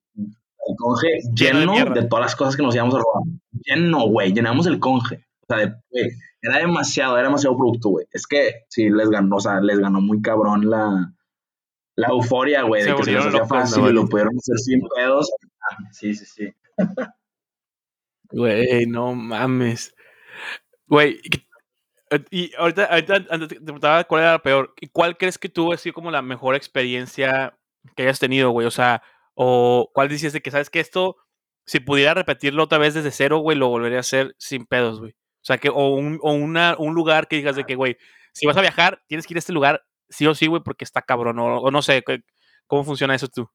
el conge Lleno de lleno mierda. de, todas las cosas que nos íbamos a robar. Lleno, güey. Llenamos el conge. O sea, de- güey, era demasiado, era demasiado producto, güey. Es que sí les ganó, o sea, les ganó muy cabrón la, la euforia, güey, de que se les hacía fácil y lo pudieron hacer sin pedos. Ah, Sí, sí, sí. Güey, no mames. Güey, y- y ahorita, ahorita antes te preguntaba cuál era la peor. ¿Y cuál crees que tuvo así como la mejor experiencia que hayas tenido, güey? O sea, o cuál dices de que sabes que esto, si pudiera repetirlo otra vez desde cero, güey, lo volvería a hacer sin pedos, güey. O sea, que, o un, o una, un lugar que digas de que, güey, si vas a viajar, tienes que ir a este lugar, sí o sí, güey, porque está cabrón. O, o no sé, ¿qué- ¿cómo funciona eso tú?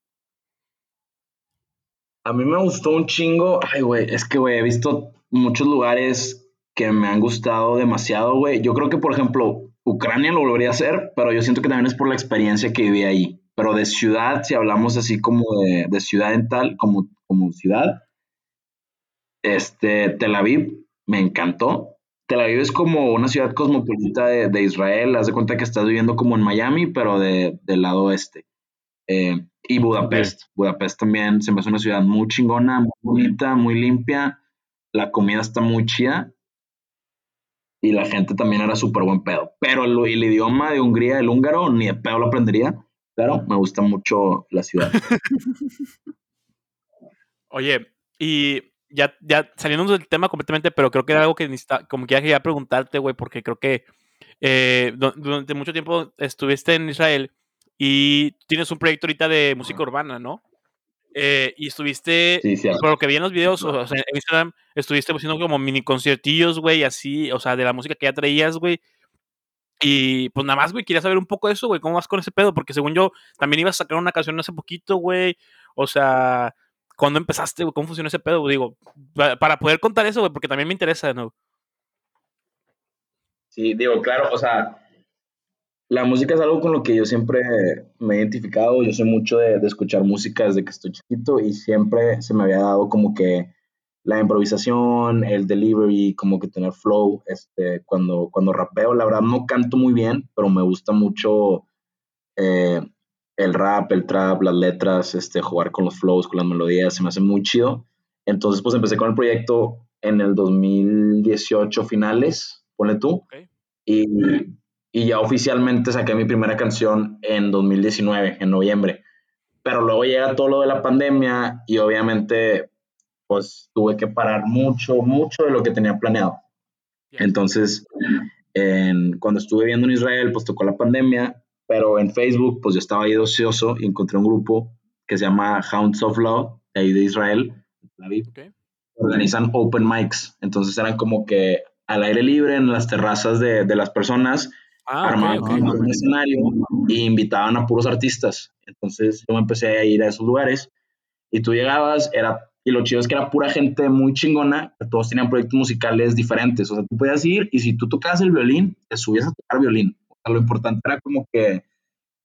A mí me gustó un chingo. Ay, güey, es que, güey, he visto muchos lugares que me han gustado demasiado, güey. Yo creo que, por ejemplo, Ucrania lo volvería a hacer, pero yo siento que también es por la experiencia que viví ahí. Pero de ciudad, si hablamos así como de, de ciudad en tal, como, como ciudad, este, Tel Aviv me encantó. Tel Aviv es como una ciudad cosmopolita de, de Israel. Haz de cuenta que estás viviendo como en Miami, pero de, del lado oeste. Eh, y Budapest. Budapest también se me hace una ciudad muy chingona, muy bonita, muy limpia. La comida está muy chida. Y la gente también era súper buen pedo. Pero el, el idioma de Hungría, el húngaro, ni de pedo lo aprendería. Pero me gusta mucho la ciudad. Oye, y ya, ya saliendo del tema completamente, pero creo que era algo que necesita, como que ya quería preguntarte, güey, porque creo que eh, du- durante mucho tiempo estuviste en Israel y tienes un proyecto ahorita de música urbana, ¿no? Eh, y estuviste, Sí, sí. por lo que vi en los videos, o sea, en Instagram, estuviste haciendo como mini conciertillos, güey, así, o sea, de la música que ya traías, güey. Y pues nada más, güey, quería saber un poco de eso, güey, ¿cómo vas con ese pedo? Porque según yo, también ibas a sacar una canción hace poquito, güey. O sea, ¿cuándo empezaste, güey? ¿Cómo funciona ese pedo? Digo, pa- para poder contar eso, güey, porque también me interesa de nuevo. Sí, digo, claro, o sea, la música es algo con lo que yo siempre me he identificado. Yo soy mucho de escuchar música desde que estoy chiquito y siempre se me había dado como que la improvisación, el delivery, como que tener flow. Este, cuando, cuando rapeo, la verdad no canto muy bien, pero me gusta mucho eh, el rap, el trap, las letras, este, jugar con los flows, con las melodías, se me hace muy chido. Entonces, pues empecé con el proyecto en el 2018 finales, ponle tú. Ok. Y, y ya oficialmente saqué mi primera canción en 2019, en noviembre. Pero luego llega todo lo de la pandemia y obviamente pues tuve que parar mucho, mucho de lo que tenía planeado. Entonces, en- cuando estuve viviendo en Israel, pues tocó la pandemia, pero en Facebook, pues yo estaba ahí ocioso y encontré un grupo que se llama Hounds of Love, de ahí de Israel, de Tel Aviv. Ok. Organizan open mics, entonces eran como que al aire libre en las terrazas de, de las personas, Ah, armaban ok, ok. como un escenario y invitaban a puros artistas. Entonces yo me empecé a ir a esos lugares y tú llegabas, era, y lo chido es que era pura gente muy chingona, que todos tenían proyectos musicales diferentes. O sea, tú podías ir y si tú tocabas el violín, te subías a tocar violín. O sea, lo importante era como que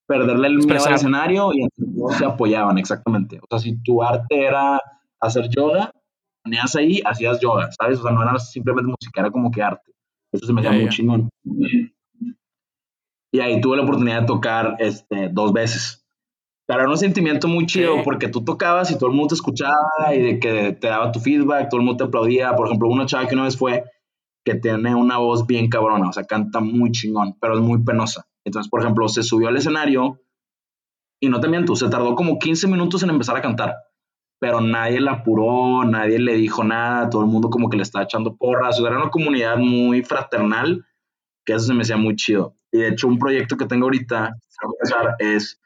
perderle el miedo al escenario y todos se apoyaban, exactamente. O sea, si tu arte era hacer yoga, ponías ahí, hacías yoga, ¿sabes? O sea, no era simplemente música, era como que arte. Eso se me hacía muy chingón. Y ahí tuve la oportunidad de tocar este, dos veces. Era un sentimiento muy chido porque tú tocabas y todo el mundo te escuchaba y de que te daba tu feedback, todo el mundo te aplaudía. Por ejemplo, una chava que una vez fue que tiene una voz bien cabrona, o sea, canta muy chingón, pero es muy penosa. Entonces, por ejemplo, se subió al escenario y no te miento, se tardó como 15 minutos en empezar a cantar, pero nadie la apuró, nadie le dijo nada, todo el mundo como que le estaba echando porras, o sea, era una comunidad muy fraternal, que eso se me hacía muy chido. Y de hecho, un proyecto que tengo ahorita, es,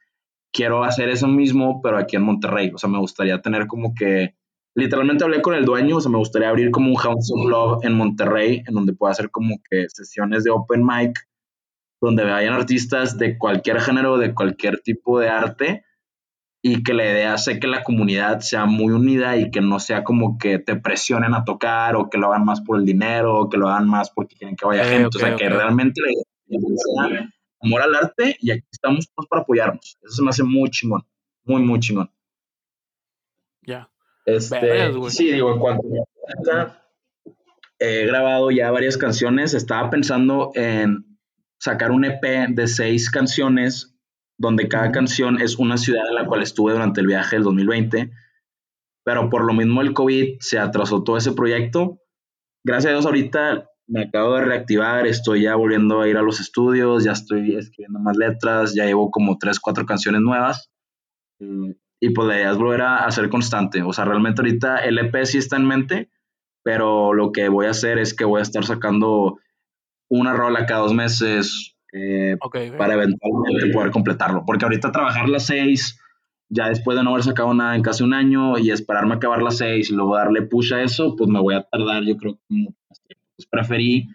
quiero hacer eso mismo, pero aquí en Monterrey, o sea, me gustaría tener como que, literalmente hablé con el dueño, o sea, me gustaría abrir como un House of Love en Monterrey, en donde pueda hacer como que sesiones de open mic, donde vayan artistas de cualquier género, de cualquier tipo de arte, y que la idea sea que la comunidad sea muy unida y que no sea como que te presionen a tocar o que lo hagan más por el dinero o que lo hagan más porque quieren que vaya Ok, gente. ok, o sea, que ok. realmente la idea sea amor al arte y aquí estamos todos para apoyarnos. Eso se me hace muy chingón, muy, muy chingón. Ya. Este, sí, digo, en cuanto a he grabado ya varias canciones. Estaba pensando en sacar un EP de seis canciones, donde cada canción es una ciudad en la cual estuve durante el viaje del 2020. Pero por lo mismo el COVID se atrasó todo ese proyecto. Gracias a Dios ahorita me acabo de reactivar, estoy ya volviendo a ir a los estudios, ya estoy escribiendo más letras, ya llevo como tres, cuatro canciones nuevas. Eh, y pues la idea es volver a, a ser constante. O sea, realmente ahorita el EP sí está en mente, pero lo que voy a hacer es que voy a estar sacando una rola cada dos meses eh, Ok, güey. para eventualmente poder completarlo. Porque ahorita trabajar las seis, ya después de no haber sacado nada en casi un año y esperarme a acabar las seis y luego darle push a eso, pues me voy a tardar, yo creo que preferí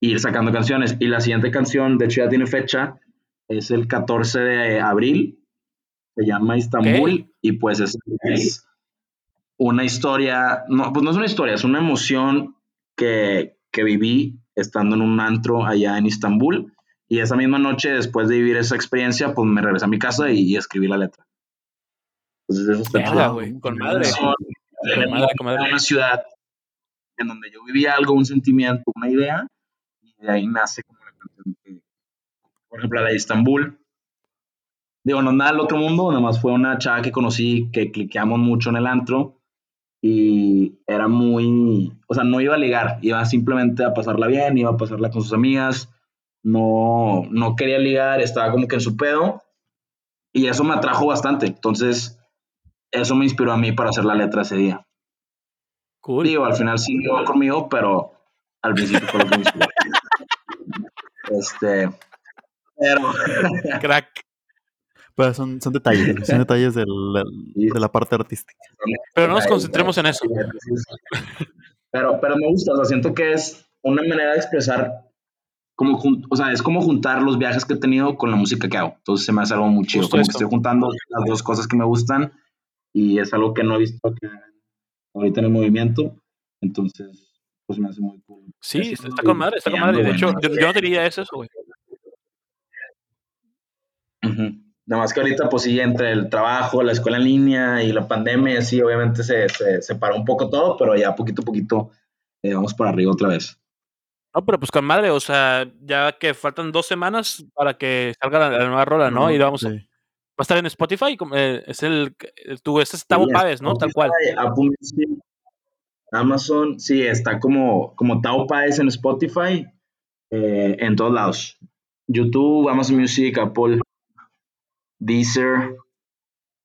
ir sacando canciones. Y la siguiente canción, de hecho ya tiene fecha, es el 14 de abril, se llama Istambul y pues es, es una historia, no, pues no es una historia, es una emoción que, que viví estando en un antro allá en Istambul y esa misma noche, después de vivir esa experiencia, pues me regresé a mi casa y, y escribí la letra. Entonces eso está. Con madre. Con madre, con madre. una ciudad en donde yo vivía algo, un sentimiento, una idea, y de ahí nace como la canción que, por ejemplo, la de Istambul. Digo, no nada del otro mundo, nada más fue una chava que conocí que cliqueamos mucho en el antro y era muy, o sea, no iba a ligar, iba simplemente a pasarla bien, iba a pasarla con sus amigas, no, no quería ligar, estaba como que en su pedo y eso me atrajo bastante, entonces eso me inspiró a mí para hacer la letra ese día. Cool. Digo, al final sí iba conmigo, pero al principio fue lo que me. Este, pero Crack. Pero son, son detalles, son detalles del- de la parte artística. Pero no nos concentremos en eso. Pero, pero me gusta, o sea, siento que es una manera de expresar, como, o sea, es como juntar los viajes que he tenido con la música que hago. Entonces se me hace algo muy chido, Justo como que estoy juntando las dos cosas que me gustan y es algo que no he visto que ahorita en el movimiento. Entonces, pues me hace muy cool. Sí, está con madre, está con madre. De hecho, yo, yo no diría eso, güey. Nada más que ahorita, pues sí, entre el trabajo, la escuela en línea y la pandemia, sí, obviamente se, se, se paró un poco todo, pero ya poquito a poquito eh, vamos para arriba otra vez. No, pero pues con madre, o sea, ya que faltan dos semanas para que salga la, la nueva rola, ¿no? Y vamos, Sí. A estar en Spotify, eh, es el, el- tu, este es Tavo Sí, Páez, ¿no? Tal cual. Apple Music, Amazon, sí, está como, como Tao Páez en Spotify, eh, en todos lados. YouTube, Amazon Music, Apple, Deezer,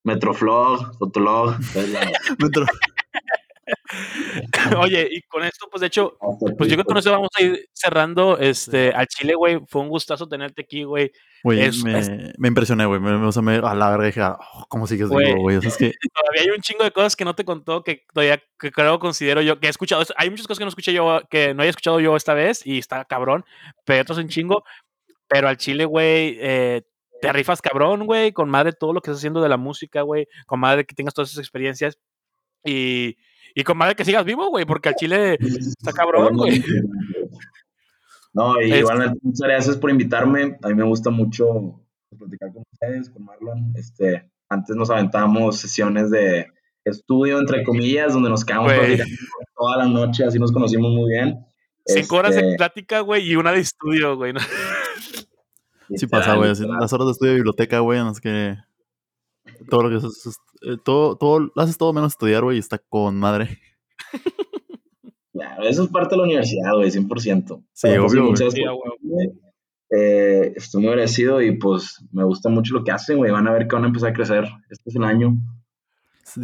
Metroflog, Fotolog. Metro- Oye, y con esto, pues de hecho, pues yo creo que con eso vamos a ir cerrando este, al Chile, güey. Fue un gustazo tenerte aquí, güey. Güey, Es- me, es- me impresioné, güey. Me, me- o sea, me- a la verga dije, ah, oh, ¿cómo sigues Güey. vivo, güey? O sea, es que, Todavía hay un chingo de cosas que no te contó que todavía que creo considero yo que he escuchado. Hay muchas cosas que no escuché yo, que no haya escuchado yo esta vez y está cabrón, pero otros un chingo. Pero al Chile, güey, eh, te rifas cabrón, güey, con madre todo lo que estás haciendo de la música, güey, con madre que tengas todas esas experiencias y, y con madre que sigas vivo, güey, porque al Chile está cabrón, güey. No, y Es- igualmente muchas gracias por invitarme. A mí me gusta mucho platicar con ustedes, con Marlon. Este, antes nos aventábamos sesiones de estudio, entre comillas, donde nos quedamos toda la noche, así nos conocimos muy bien. Cinco horas de Este, plática, güey, y una de estudio, güey. ¿no? sí pasa, güey. Las horas de estudio de biblioteca, güey, en las que todo lo que haces, es- eh, todo, todo, haces todo menos estudiar, güey, y está con madre. Claro, eso es parte de la universidad, güey, 100%. Sí, Pero, pues, obvio, güey. eh, estoy muy agradecido y pues me gusta mucho lo que hacen, güey. Van a ver que van a empezar a crecer. Este es el año.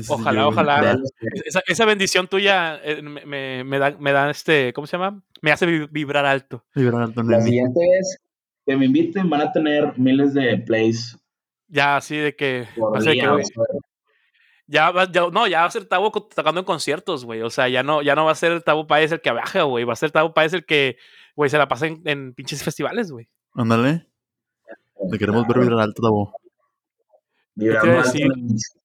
Ojalá, ojalá. Esa, esa bendición tuya eh, me, me- me da, me da este, ¿cómo se llama? Me hace vi- vibrar alto. Vibrar alto La siguiente vez que me inviten van a tener miles de plays Ya así de que, va ser güey, ya, va- ya- no, ya va a ser Tavo co- tocando en conciertos, güey. O sea, ya no, ya no va a ser Tavo Páez el que viaja, güey. Va a ser Tavo Páez el que, güey, se la pasa en, en pinches festivales, güey. Ándale. Te queremos ver vibrar alto, Tabo. vibrando ¿Qué te iba a alto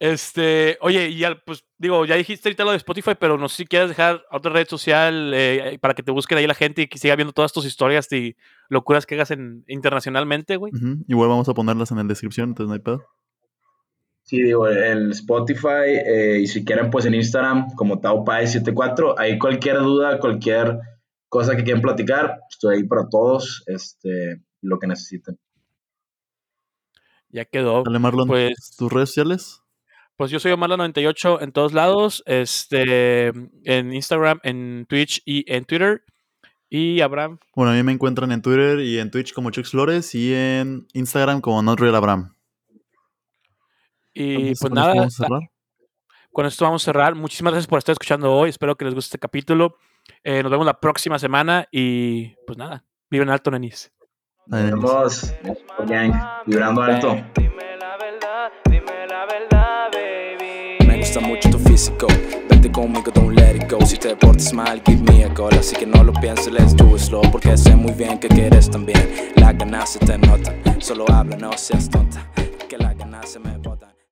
Este, oye, y ya, pues digo, ya dijiste ahorita lo de Spotify, pero no sé si quieres dejar otra red social eh, para que te busquen ahí la gente y que siga viendo todas tus historias y locuras que hagas en, internacionalmente, güey. Ujú, Igual vamos a ponerlas en la descripción, entonces no hay pedo. Sí, digo, el Spotify eh, y si quieren, pues en Instagram como TauPai74. Ahí cualquier duda, cualquier cosa que quieran platicar, estoy ahí para todos, este, lo que necesiten. Ya quedó. Dale, Marlon, Pues, tus redes sociales. Pues yo soy Omar98 en todos lados, este, en Instagram, en Twitch y en Twitter. Y Abraham, Bueno, a mí me encuentran en Twitter y en Twitch como Chux Flores y en Instagram como NotRealAbram. y Entonces, pues con esto nada, vamos a cerrar. con esto vamos a cerrar. Muchísimas gracias por estar escuchando hoy. Espero que les guste este capítulo. Eh, nos vemos la próxima semana y pues nada, viven alto, nenis. Nos vemos. vibrando alto. Gusta mucho tu físico. Vente conmigo, don't let it go. Si te portas mal, give me a call. Así que no lo pienses, let's do it slow. Porque sé muy bien que quieres también. La ganas se te nota. Solo habla, no seas tonta. Que la ganas se me va.